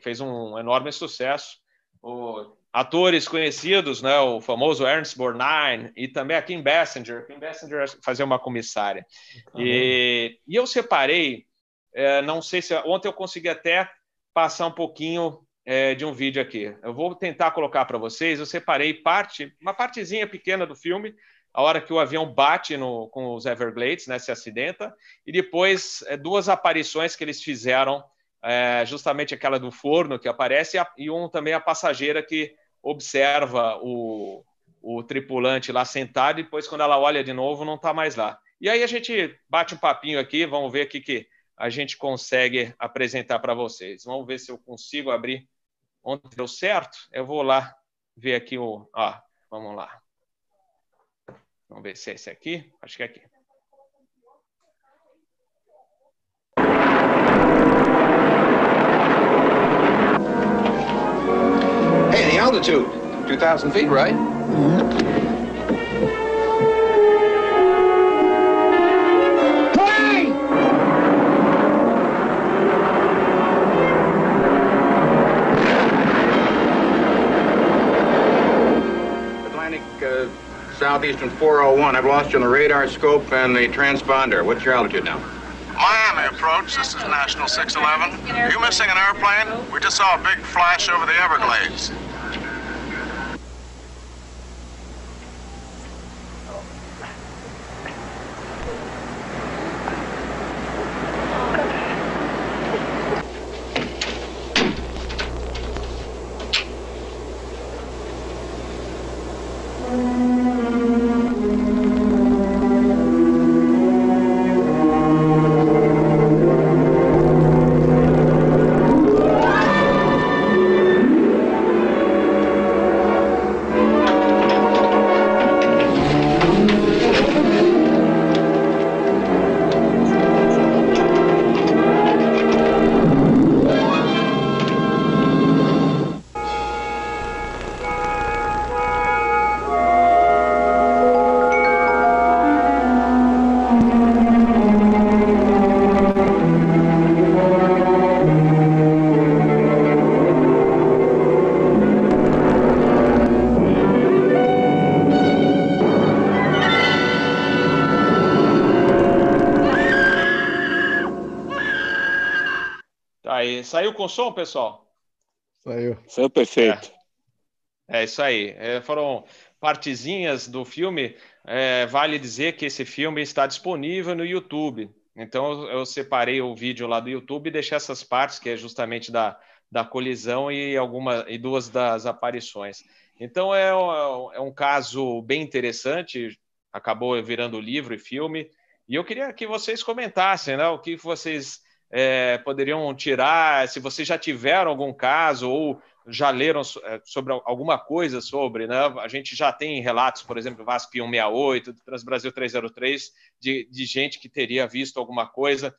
S1: fez um enorme sucesso. O, atores conhecidos, né, o famoso Ernst Borgnine e também a Kim Basinger. Kim Basinger fazia uma comissária. E, e, eu separei, é, não sei se ontem eu consegui até passar um pouquinho é, de um vídeo aqui. Eu vou tentar colocar para vocês. Eu separei parte, uma partezinha pequena do filme, a hora que o avião bate no, com os Everglades, né, se acidenta, e depois é, duas aparições que eles fizeram, é, justamente aquela do forno que aparece, e um também a passageira que observa o, o tripulante lá sentado, e depois, quando ela olha de novo, não está mais lá. E aí a gente bate um papinho aqui, vamos ver o que, que a gente consegue apresentar para vocês. Vamos ver se eu consigo abrir onde deu certo. Eu vou lá ver aqui o. Ó, vamos lá. Vamos ver se é esse aqui. Acho que é aqui.
S5: Altitude, 2,000 feet, right? Mm-hmm. Southeastern 401. I've lost you on the radar scope and the transponder. What's your altitude now?
S6: Miami approach. This is National 611. Are you missing an airplane? We just saw a big flash over the Everglades.
S1: Saiu com som, pessoal?
S3: Saiu.
S2: Saiu perfeito.
S1: É, é isso aí. É, foram partezinhas do filme. É, vale dizer que esse filme está disponível no YouTube. Então eu separei o vídeo lá do YouTube e deixei essas partes, que é justamente da, da colisão e alguma e duas das aparições. Então é, é um caso bem interessante, acabou virando livro e filme. E eu queria que vocês comentassem né, o que vocês é, poderiam tirar, se vocês já tiveram algum caso ou já leram é, sobre alguma coisa sobre, né? A gente já tem relatos, por exemplo, VASP 168, do Transbrasil 303, de, de gente que teria visto alguma coisa.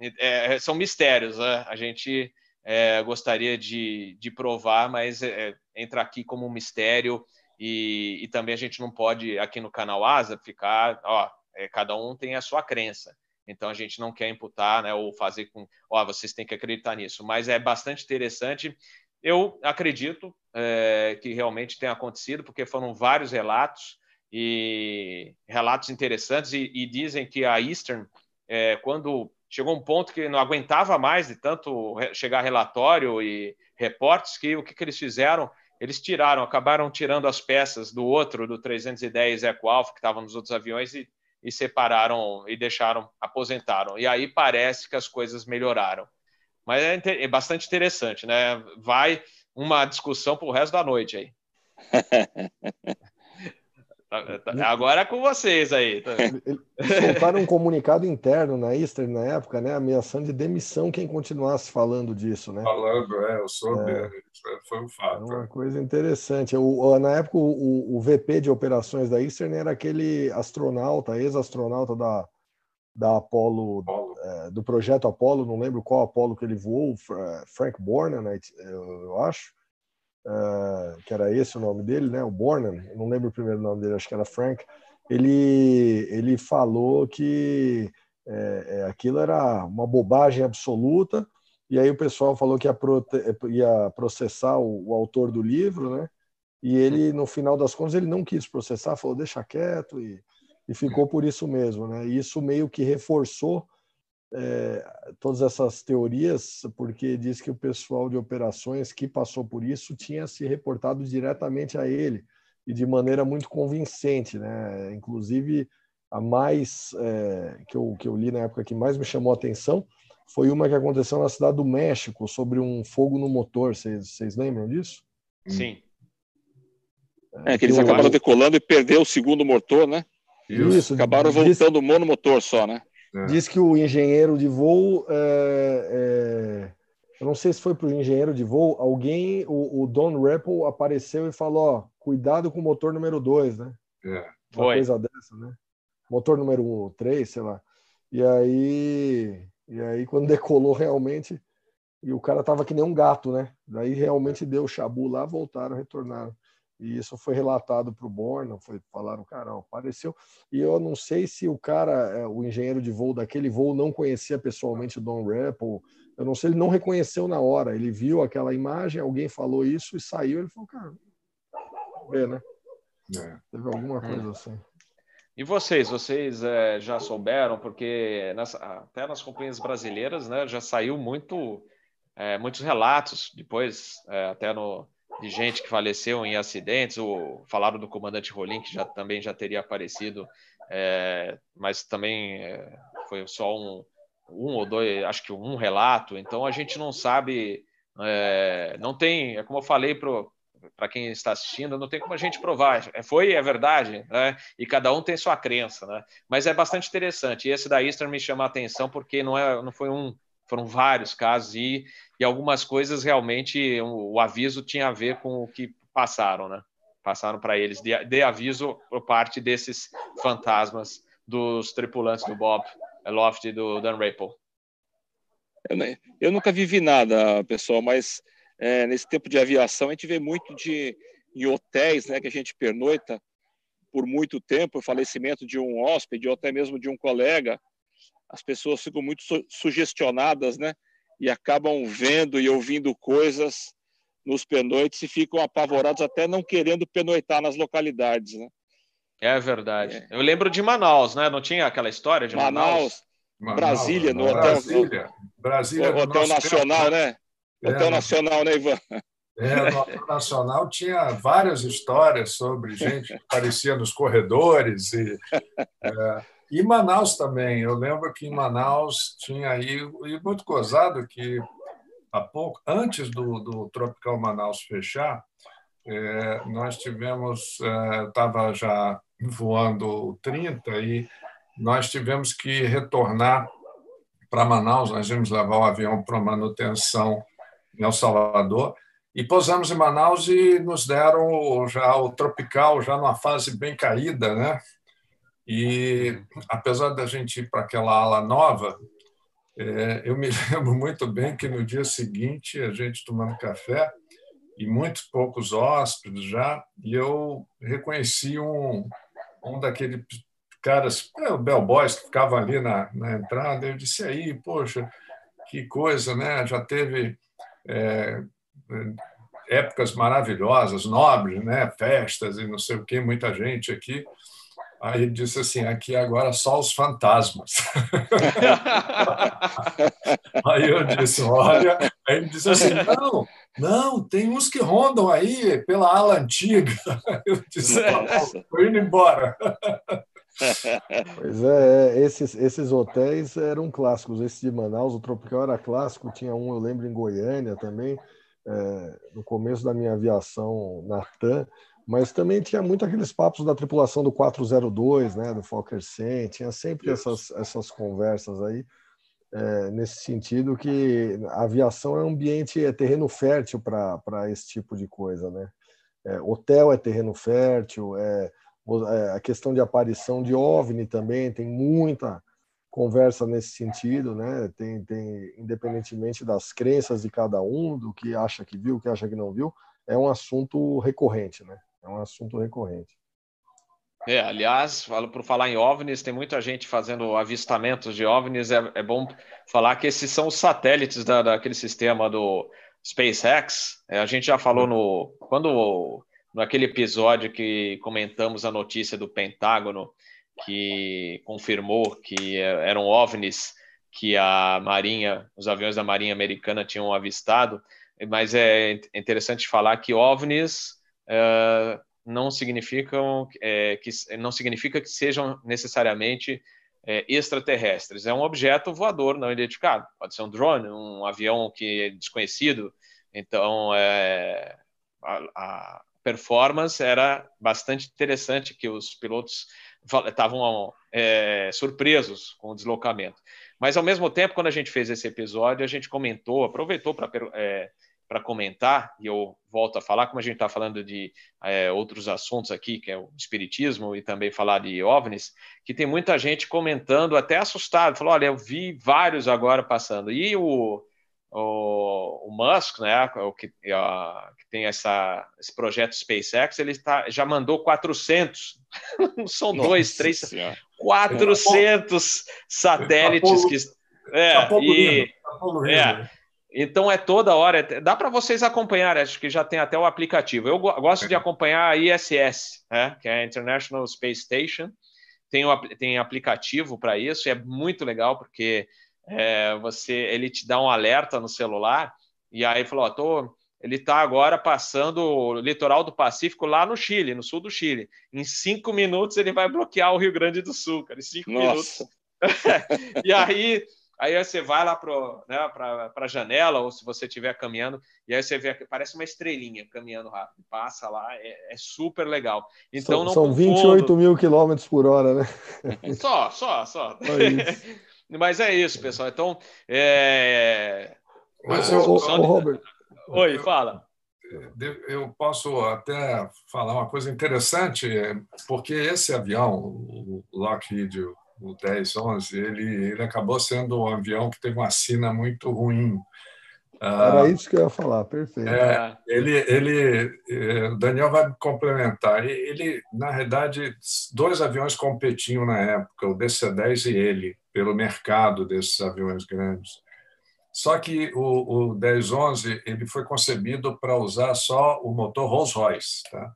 S1: É, é, são mistérios, né? A gente é, gostaria de, de provar, mas é, entra aqui como um mistério e, e, também a gente não pode, aqui no canal Asa, ficar, ó, cada um tem a sua crença. Então a gente não quer imputar, né, ou fazer com, ó, vocês têm que acreditar nisso. Mas é bastante interessante. Eu acredito é, que realmente tenha acontecido, porque foram vários relatos e relatos interessantes e, e dizem que a Eastern, é, quando chegou um ponto que não aguentava mais de tanto chegar relatório e reportes, que o que, que eles fizeram? Eles tiraram, acabaram tirando as peças do outro, do 310 Eco Alpha, que estava nos outros aviões, e e separaram e deixaram, aposentaram. E aí parece que as coisas melhoraram. Mas é, é bastante interessante, né? Vai uma discussão para o resto da noite aí. <laughs> Tá, tá, agora é com vocês aí.
S3: Eles soltaram um comunicado interno na Easter na época, né? Ameaçando de demissão quem continuasse falando disso, né?
S4: Falando, é, eu soube, é. foi um fato.
S3: É uma coisa interessante. O, na época, o, o VP de operações da Eastern era aquele astronauta, ex-astronauta da, da Apollo, Apollo. É, do projeto Apollo, não lembro qual Apollo que ele voou, Frank Borna, né, eu acho. Uh, que era esse o nome dele, né? O Bornan, não lembro o primeiro nome dele, acho que era Frank. Ele, ele falou que é, é, aquilo era uma bobagem absoluta, e aí o pessoal falou que ia, prote... ia processar o, o, autor do livro, né? E ele, no final das contas, ele não quis processar, falou deixa quieto, e, e ficou por isso mesmo, né? E isso meio que reforçou é, todas essas teorias, porque diz que o pessoal de operações que passou por isso tinha se reportado diretamente a ele e de maneira muito convincente, né? Inclusive a mais é, que, eu, que eu li na época que mais me chamou a atenção foi uma que aconteceu na cidade do México sobre um fogo no motor. Vocês lembram disso?
S1: Sim.
S2: É, que eles acabaram decolando e perdeu o segundo motor, né? Isso. Acabaram diz, voltando o monomotor só, né?
S3: É. Diz que o engenheiro de voo, é, é, eu não sei se foi para o engenheiro de voo, alguém, o, o Don Rappel apareceu e falou, ó, cuidado com o motor número 2, né?
S4: É. Uma
S3: foi. coisa dessa, né? Motor número 3, sei lá. E aí, e aí quando <laughs> decolou realmente, e o cara tava que nem um gato, né? Daí realmente deu chabu lá, voltaram, retornaram. E isso foi relatado para o Borna, foi falaram, cara, apareceu. E eu não sei se o cara, é, o engenheiro de voo daquele voo, não conhecia pessoalmente o Don Rapp, ou eu não sei, ele não reconheceu na hora. Ele viu aquela imagem, alguém falou isso e saiu. Ele falou, cara, ver, né? É. Teve alguma coisa hum. assim.
S1: E vocês, vocês é, já souberam, porque nas, até nas companhias brasileiras, né, já saiu muito, é, muitos relatos depois, é, até no de gente que faleceu em acidentes, ou falaram do comandante Rolim, que já, também já teria aparecido, é, mas também é, foi só um, um ou dois, acho que um relato, então a gente não sabe, é, não tem, é como eu falei para quem está assistindo, não tem como a gente provar, é, foi, é verdade, né? e cada um tem sua crença, né? mas é bastante interessante, e esse da Easter me chama a atenção porque não, é, não foi um, foram vários casos e, e algumas coisas realmente o, o, aviso tinha a ver com o que passaram, né? Passaram para eles de, de, aviso por parte desses fantasmas dos tripulantes do Bob Loft e do Dan Rapel.
S2: Eu, eu, nunca vivi nada, pessoal, mas é, nesse tempo de aviação a gente vê muito de em hotéis, né, que a gente pernoita por muito tempo, o falecimento de um hóspede ou até mesmo de um colega as pessoas ficam muito su sugestionadas, né? E acabam vendo e ouvindo coisas nos pernoites e ficam apavorados até não querendo pernoitar nas localidades, né?
S1: É verdade. É. Eu lembro de Manaus, né? Não tinha aquela história de Manaus?
S2: Manaus Brasília, no hotel,
S4: Brasília, Brasília
S2: no Hotel Nacional, tempo, né? É, hotel Nacional, né, Ivan?
S4: É, no Hotel Nacional tinha várias histórias sobre gente que aparecia nos corredores e <laughs> é, e Manaus também. Eu lembro que em Manaus tinha aí, e muito gozado que há pouco, antes do, do Tropical Manaus fechar, é, nós tivemos, estava é, já voando 30 e nós tivemos que retornar para Manaus, nós íamos levar o avião para manutenção em El Salvador, e pousamos em Manaus e nos deram já o tropical, já numa fase bem caída, né? E apesar da gente ir para aquela ala nova, é, eu me <laughs> lembro muito bem que no dia seguinte a gente tomando café e muitos poucos hóspedes já, e eu reconheci um, um daqueles caras, é, o bellboys que ficavam ali na, na entrada. Eu disse aí, poxa, que coisa, né? Já teve é, épocas maravilhosas, nobres, né? Festas e não sei o que, muita gente aqui. Aí ele disse assim: aqui agora só os fantasmas. <laughs> aí eu disse: olha. Aí ele disse assim: não, não, tem uns que rondam aí pela ala antiga. Eu disse: estou indo embora.
S3: Pois é, é, esses, esses hotéis eram clássicos. Esse de Manaus, o Tropical era clássico. Tinha um, eu lembro, em Goiânia também. É, no começo da minha aviação na TAM, mas também tinha muito aqueles papos da tripulação do 402, né, do Fokker 100, tinha sempre essas, essas conversas aí, é, nesse sentido que a aviação é um ambiente, é terreno fértil para esse tipo de coisa, né? É, hotel é terreno fértil, é, é, a questão de aparição de OVNI também, tem muita conversa nesse sentido, né? Tem, tem, independentemente das crenças de cada um, do que acha que viu, o que acha que não viu, é um assunto recorrente, né? É um assunto recorrente.
S1: É, aliás, falo por falar em OVNIs, tem muita gente fazendo avistamentos de OVNIs. É, é bom falar que esses são os satélites da, daquele sistema do SpaceX. É, a gente já falou no quando naquele episódio que comentamos a notícia do Pentágono que confirmou que eram OVNIs que a Marinha, os aviões da Marinha Americana tinham avistado, mas é interessante falar que OVNIs uh, não significam é, que não significa que sejam necessariamente é, extraterrestres. É um objeto voador não identificado. Pode ser um drone, um avião que é desconhecido. Então, é, a, a, performance era bastante interessante, que os pilotos estavam é, surpresos com o deslocamento. Mas, ao mesmo tempo, quando a gente fez esse episódio, a gente comentou, aproveitou para é, para comentar, e eu volto a falar, como a gente está falando de é, outros assuntos aqui, que é o espiritismo, e também falar de OVNIs, que tem muita gente comentando, até assustado, falou, olha, eu vi vários agora passando. E o, o, o Musk, né, o que, a, que tem essa, esse projeto SpaceX, ele tá, já mandou 400, <laughs> não são Nossa dois, três, senhora. 400 é. satélites tá que... É, tá e, tá é, então é toda hora, dá para vocês acompanhar, acho que já tem até o aplicativo. Eu gosto de acompanhar a ISS, né, que é a International Space Station, tem, o, tem aplicativo para isso, e é muito legal porque é, você ele te dá um alerta no celular, e aí falou: ó, tô, ele está agora passando o litoral do Pacífico lá no Chile, no sul do Chile. Em cinco minutos ele vai bloquear o Rio Grande do Sul, cara. Em cinco Nossa. minutos. <laughs> e aí Aí você vai lá para né, a janela, ou se você estiver caminhando, e aí você vê, parece uma estrelinha caminhando rápido. Passa lá, é, é super legal. Então,
S3: são, são 28 mil quilômetros por hora, né? <laughs>
S1: Só, só, só. <laughs> Mas é isso, pessoal. Então, é...
S3: Mas, eu, o, o Robert...
S1: Oi, fala.
S4: Eu posso até falar uma coisa interessante, porque esse avião, o Lockheed o 1011, ele, ele acabou sendo um avião que teve uma sina muito ruim.
S3: Era ah, isso que eu ia falar, perfeito.
S4: É, ele, ele, é, o Daniel vai complementar. Ele, na realidade, dois aviões competiam na época, o DC-10 e ele, pelo mercado desses aviões grandes. Só que o, o 1011 ele foi concebido para usar só o motor Rolls-Royce, tá?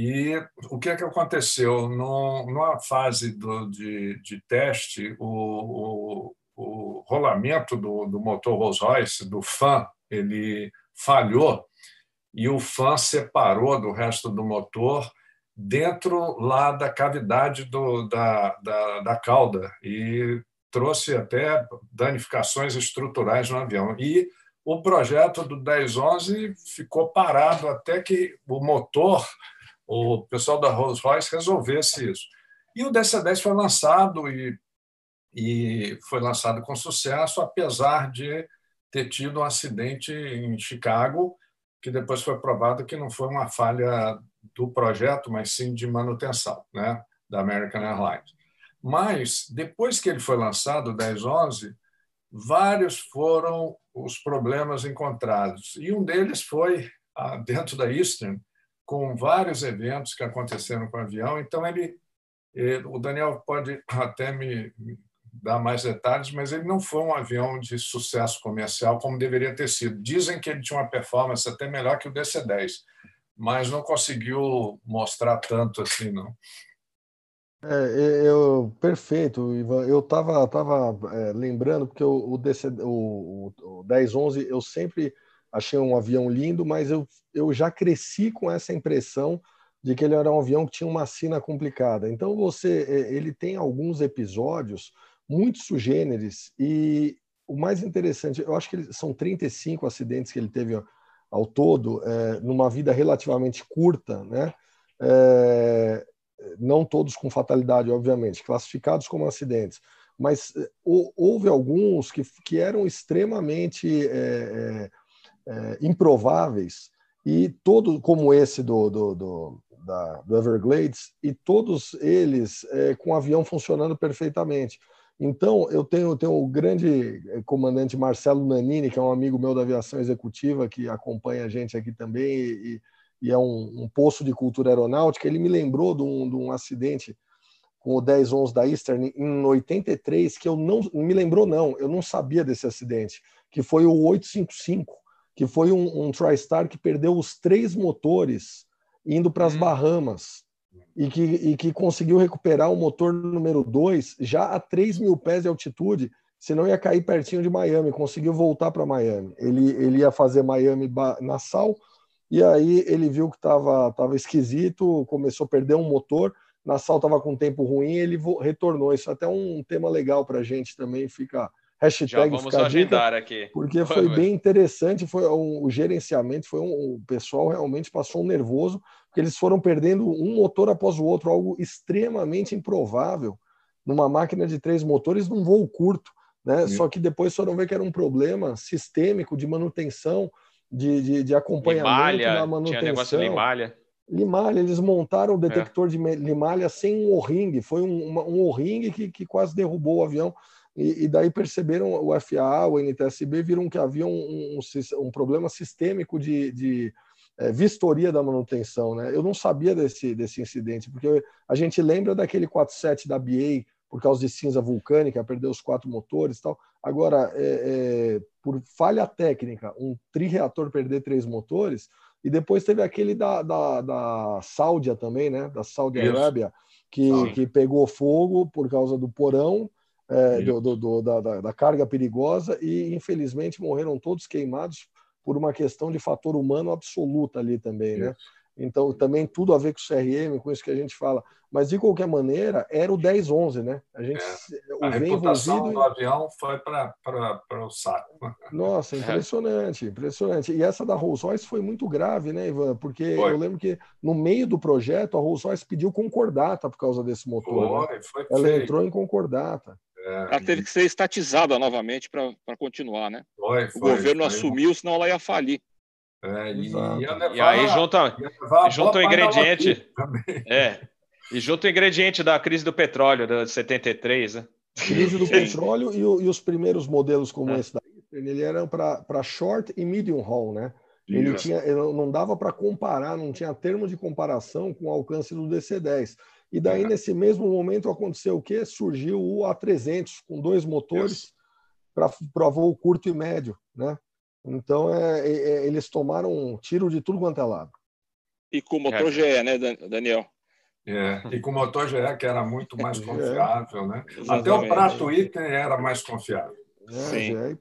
S4: E o que é que aconteceu? No, numa fase do, de, de teste, o, o, o rolamento do, do motor Rolls-Royce, do fan, ele falhou e o fan separou do resto do motor dentro lá da cavidade do, da, da, da cauda e trouxe até danificações estruturais no avião. E o projeto do 1011 ficou parado até que o motor o pessoal da Rolls-Royce resolvesse isso. E o DC-10 foi lançado e, e foi lançado com sucesso, apesar de ter tido um acidente em Chicago, que depois foi provado que não foi uma falha do projeto, mas sim de manutenção né, da American Airlines. Mas, depois que ele foi lançado, o 1011, vários foram os problemas encontrados. E um deles foi, ah, dentro da Eastern, com vários eventos que aconteceram com o avião. Então, ele, ele o Daniel pode até me dar mais detalhes, mas ele não foi um avião de sucesso comercial como deveria ter sido. Dizem que ele tinha uma performance até melhor que o DC-10, mas não conseguiu mostrar tanto assim, não.
S3: É, eu, perfeito, Ivan. Eu estava tava, é, lembrando, porque o, o, DC, o, o 1011 eu sempre achei um avião lindo, mas eu, eu já cresci com essa impressão de que ele era um avião que tinha uma sina complicada. Então você, é, ele tem alguns episódios muito sugêneres e o mais interessante, eu acho que são 35 acidentes que ele teve ao todo, é, numa vida relativamente curta, né? É, não todos com fatalidade, obviamente, classificados como acidentes, mas é, houve alguns que, que eram extremamente é, é improváveis e todo como esse do, do, do, da, do Everglades e todos eles é, com o avião funcionando perfeitamente. Então eu tenho, tenho o grande é, comandante Marcelo Nanini que é um amigo meu da aviação executiva que acompanha a gente aqui também e, e é um, um, poço de cultura aeronáutica. Ele me lembrou de um, de um acidente com o 1011 da Eastern em 83 que eu não me lembrou não, eu não sabia desse acidente, que foi o 855 que foi um, um TriStar que perdeu os três motores indo para as uhum. Bahamas e que, e que conseguiu recuperar o motor número 2 já a 3 mil pés de altitude senão ia cair pertinho de Miami. Conseguiu voltar para Miami. Ele, ele ia fazer Miami Nassau, e aí ele viu que estava tava esquisito, começou a perder um motor. Nassau estava com tempo ruim, ele retornou. Isso é até um tema legal para a gente também. Fica hashtag Já
S1: vamos agendar aqui.
S3: Porque foi bem interessante. Foi um, o gerenciamento, foi um, o pessoal realmente passou um nervoso, porque eles foram perdendo um motor após o outro, algo extremamente improvável numa máquina de três motores num voo curto. Né? Só que depois foram ver que era um problema sistêmico de manutenção de, de, de acompanhamento limalha, na manutenção. Tinha negócio de
S1: limalha.
S3: Limalha, eles montaram o detector é. de limalha sem um O-ring, foi um, um O-ring que, que quase derrubou o avião. E, e, daí perceberam o FAA, o NTSB, viram que havia um, um, um problema sistêmico de, de é, vistoria da manutenção. Né? Eu não sabia desse, desse incidente, porque a gente lembra daquele 47 da BA por causa de cinza vulcânica, perdeu os quatro motores e tal. Agora, é, é, por falha técnica, um tri-reator perder três motores, e depois teve aquele da, da, da Sáudia também, né? Da Saudi Arábia, que, que pegou fogo por causa do porão, é, do, do, do, da, da carga perigosa, e infelizmente morreram todos queimados por uma questão de fator humano absoluta ali também, né? Então, também tudo a ver com o CRM, com isso que a gente fala. Mas, de qualquer maneira, era o 10-11, né?
S4: A, gente, é. a reputação envolvido... do avião foi para o saco.
S3: Nossa, <laughs> é. impressionante, é. impressionante. E essa da Rolls-Royce foi muito grave, né, Ivan? Porque foi. eu lembro que no meio do projeto, a Rolls-Royce pediu concordata por causa desse motor. Foi, né? foi Ela feio. entrou em concordata.
S2: É. Ela teve que ser estatizada novamente para continuar, né? Foi, foi, o governo assumiu, senão ela ia falir.
S1: É, e, levar, e, aí junta, junta o ingrediente. É, e junta o ingrediente da crise do petróleo de 73, né?
S3: Crise do <laughs> petróleo e, e, os primeiros modelos como é. esse daí, ele eram para short e medium haul, né? Ele tinha, ele não dava para comparar, não tinha termo de comparação com o alcance do DC-10. E daí, é. nesse mesmo momento, aconteceu o quê? Surgiu o A300, com dois motores para voo curto e médio, né? Então, é, é, é, eles tomaram um tiro de tudo quanto é lado.
S2: E com o motor é. GE, né, Daniel?
S4: É, e com o motor GE, que era muito mais confiável, né? Até o prato item era mais confiável.
S1: É, Sim. GE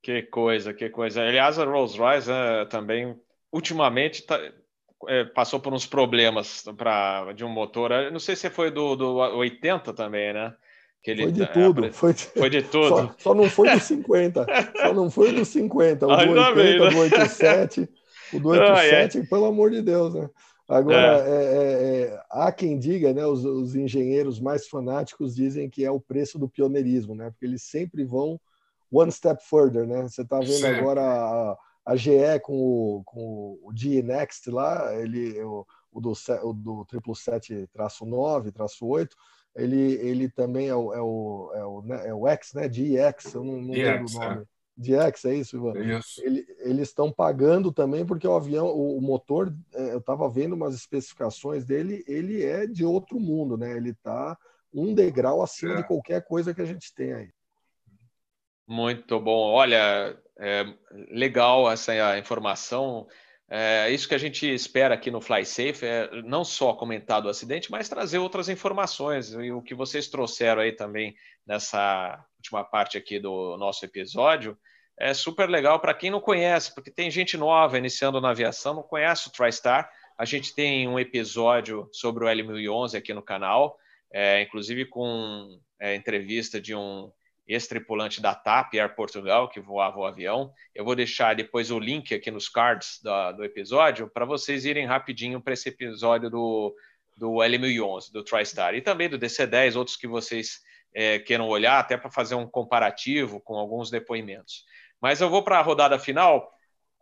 S1: Que coisa, que coisa. Aliás, a Rolls-Royce é, também, ultimamente, tá, é, passou por uns problemas pra, de um motor. Eu não sei se foi do, do 80 também, né?
S3: Ele, foi de é, tudo. Foi de,
S1: foi de <laughs> tudo.
S3: Só, só, não foi dos 50. só não foi dos 50. O do 80, bem, né? do 87. O do 87, ah, é. pelo amor de Deus, né? Agora, é. é. É, é, há quem diga, né? Os, os, engenheiros mais fanáticos dizem que é o preço do pioneirismo, né? Porque eles sempre vão one step further, né? Você está vendo Sim. agora a, a GE com o, com o G Next lá, ele, o, o do, o do 777-9-8, ele, ele também é o, é o, é o, né, é o X, né? DX, eu não, não lembro o nome. É. DX, é isso, Ivan? Isso. Ele, eles estão pagando também porque o avião, o, o motor, é, eu estava vendo umas especificações dele, ele é de outro mundo, né? Ele está um degrau acima é. de qualquer coisa que a gente tem aí.
S1: Muito bom. Olha, é legal essa informação. É isso que a gente espera aqui no FlySafe, é não só comentar do acidente, mas trazer outras informações. E o que vocês trouxeram aí também nessa última parte aqui do nosso episódio é super legal para quem não conhece, porque tem gente nova iniciando na aviação, não conhece o TriStar. A gente tem um episódio sobre o L1011 aqui no canal, é, inclusive com é, entrevista de um ex-tripulante da TAP, Air Portugal, que voava o avião. Eu vou deixar depois o link aqui nos cards do, episódio para vocês irem rapidinho para esse episódio do, do L1011, do TriStar, e também do DC-10, outros que vocês é, queiram olhar, até para fazer um comparativo com alguns depoimentos. Mas eu vou para a rodada final.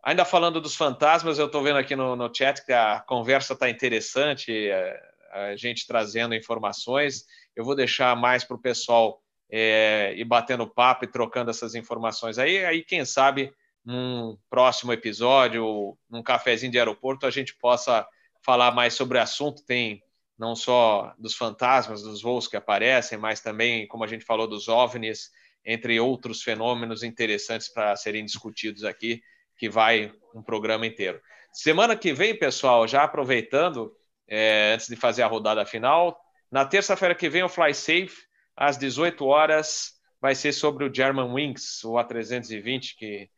S1: Ainda falando dos fantasmas, eu estou vendo aqui no, no chat que a conversa está interessante, é, a gente trazendo informações. Eu vou deixar mais para o pessoal é, e batendo papo e trocando essas informações aí. Aí, quem sabe, num próximo episódio, num cafezinho de aeroporto, a gente possa falar mais sobre o assunto. Tem não só dos fantasmas, dos voos que aparecem, mas também, como a gente falou, dos OVNIs, entre outros fenômenos interessantes para serem discutidos aqui, que vai um programa inteiro. Semana que vem, pessoal, já aproveitando, é, antes de fazer a rodada final, na terça-feira que vem o Fly Safe às 18 horas, vai ser sobre o German Wings, o A320, que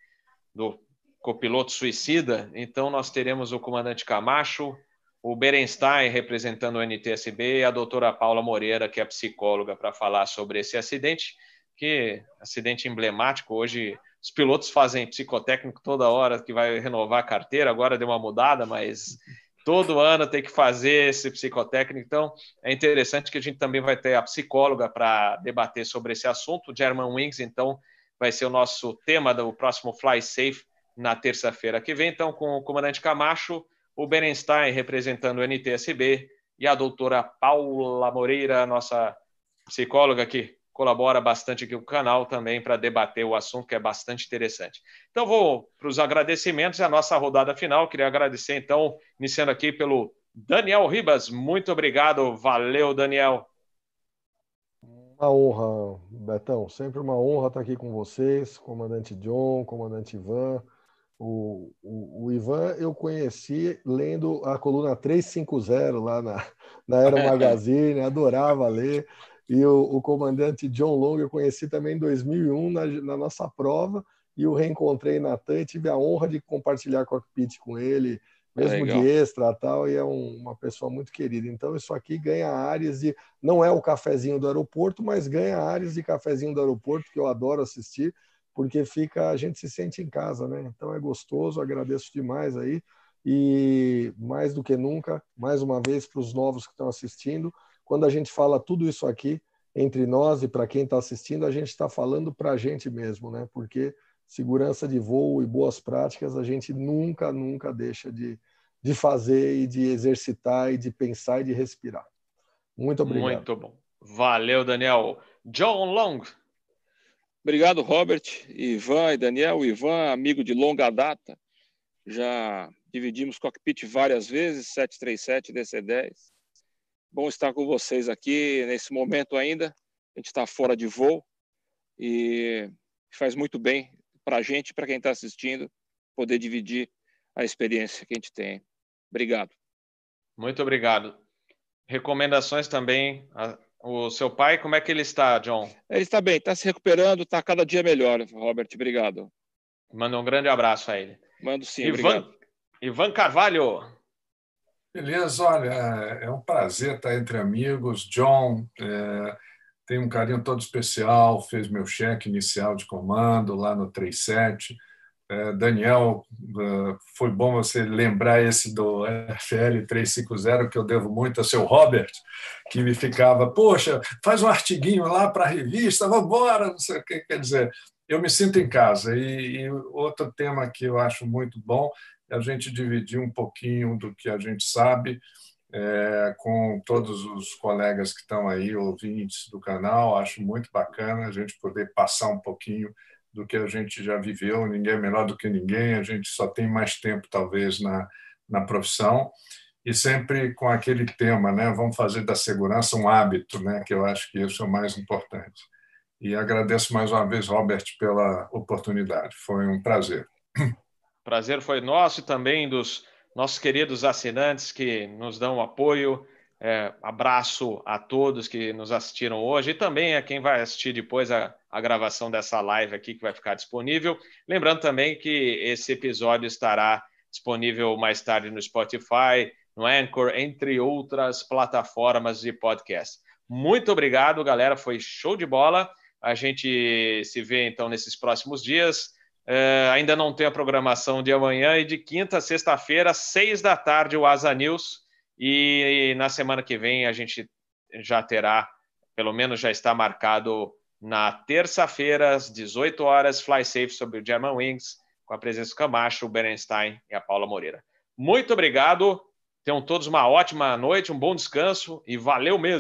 S1: do copiloto suicida. Então, nós teremos o comandante Camacho, o Berenstein representando o NTSB e a doutora Paula Moreira, que é psicóloga, para falar sobre esse acidente, que acidente emblemático. Hoje, os pilotos fazem psicotécnico toda hora que vai renovar a carteira, agora deu uma mudada, mas todo ano tem que fazer esse psicotécnico. Então, é interessante que a gente também vai ter a psicóloga para debater sobre esse assunto. German Wings, então, vai ser o nosso tema do próximo Fly Safe na terça-feira que vem. Então, com o comandante Camacho, o Berenstein representando o NTSB e a doutora Paula Moreira, nossa psicóloga que colabora bastante aqui com o canal também para debater o assunto que é bastante interessante. Então vou para os agradecimentos e a nossa rodada final. Queria agradecer então, iniciando aqui pelo Daniel Ribas. Muito obrigado, valeu Daniel.
S3: Uma honra, Betão. Sempre uma honra estar aqui com vocês, comandante John, comandante Ivan. O, o, o, Ivan eu conheci lendo a coluna 350 lá na, na Era <laughs> Magazine, adorava ler. E o, o, comandante John Long eu conheci também em 2001 na, na nossa prova e o reencontrei na TAM e tive a honra de compartilhar cockpit com ele, mesmo de extra tal, e é um, uma pessoa muito querida. Então isso aqui ganha áreas de, não é o cafezinho do aeroporto, mas ganha áreas de cafezinho do aeroporto que eu adoro assistir, porque fica, a gente se sente em casa, né? Então é gostoso, agradeço demais aí. E mais do que nunca, mais uma vez para os novos que estão assistindo, quando a gente fala tudo isso aqui entre nós e para quem está assistindo, a gente está falando para a gente mesmo, né? Porque segurança de voo e boas práticas a gente nunca, nunca deixa de, de fazer e de exercitar e de pensar e de respirar. Muito obrigado.
S1: Muito bom. Valeu, Daniel. John Long.
S2: Obrigado, Robert, Ivan e Daniel. Ivan, amigo de longa data, já dividimos cockpit várias vezes, 737 DC-10. Bom estar com vocês aqui nesse momento ainda. A gente está fora de voo e faz muito bem para a gente, para quem está assistindo, poder dividir a experiência que a gente tem. Obrigado.
S1: Muito obrigado. Recomendações também. O seu pai, como é que ele está, John?
S2: Ele está bem, está se recuperando, está cada dia melhor, Robert. Obrigado.
S1: Manda um grande abraço a ele.
S2: Mando sim,
S1: Ivan,
S2: obrigado.
S1: Ivan Carvalho.
S4: Beleza, olha, é um prazer estar entre amigos. John é, tem um carinho todo especial, fez meu cheque inicial de comando lá no 37. É, Daniel, é, foi bom você lembrar esse do FL 350, que eu devo muito a seu Robert, que me ficava, poxa, faz um artiguinho lá para a revista, vamos embora, não sei o que. Quer dizer, eu me sinto em casa. E, e outro tema que eu acho muito bom a gente dividir um pouquinho do que a gente sabe é, com todos os colegas que estão aí, ouvintes do canal. Acho muito bacana a gente poder passar um pouquinho do que a gente já viveu. Ninguém é melhor do que ninguém, a gente só tem mais tempo, talvez, na, na profissão. E sempre com aquele tema, né? Vamos fazer da segurança um hábito, né? Que eu acho que isso é o mais importante. E agradeço mais uma vez, Robert, pela oportunidade. Foi um prazer.
S1: Prazer foi nosso e também dos nossos queridos assinantes que nos dão apoio. É, abraço a todos que nos assistiram hoje e também a quem vai assistir depois a, a gravação dessa live aqui que vai ficar disponível. Lembrando também que esse episódio estará disponível mais tarde no Spotify, no Anchor, entre outras plataformas de podcast. Muito obrigado, galera. Foi show de bola. A gente se vê então nesses próximos dias. É, ainda não tem a programação de amanhã e de quinta a sexta-feira, seis da tarde, o Asa News. E, e na semana que vem a gente já terá, pelo menos já está marcado na terça-feira, às 18 horas, Fly Safe sobre o German Wings, com a presença do Camacho, o Berenstein e a Paula Moreira. Muito obrigado, tenham todos uma ótima noite, um bom descanso e valeu mesmo!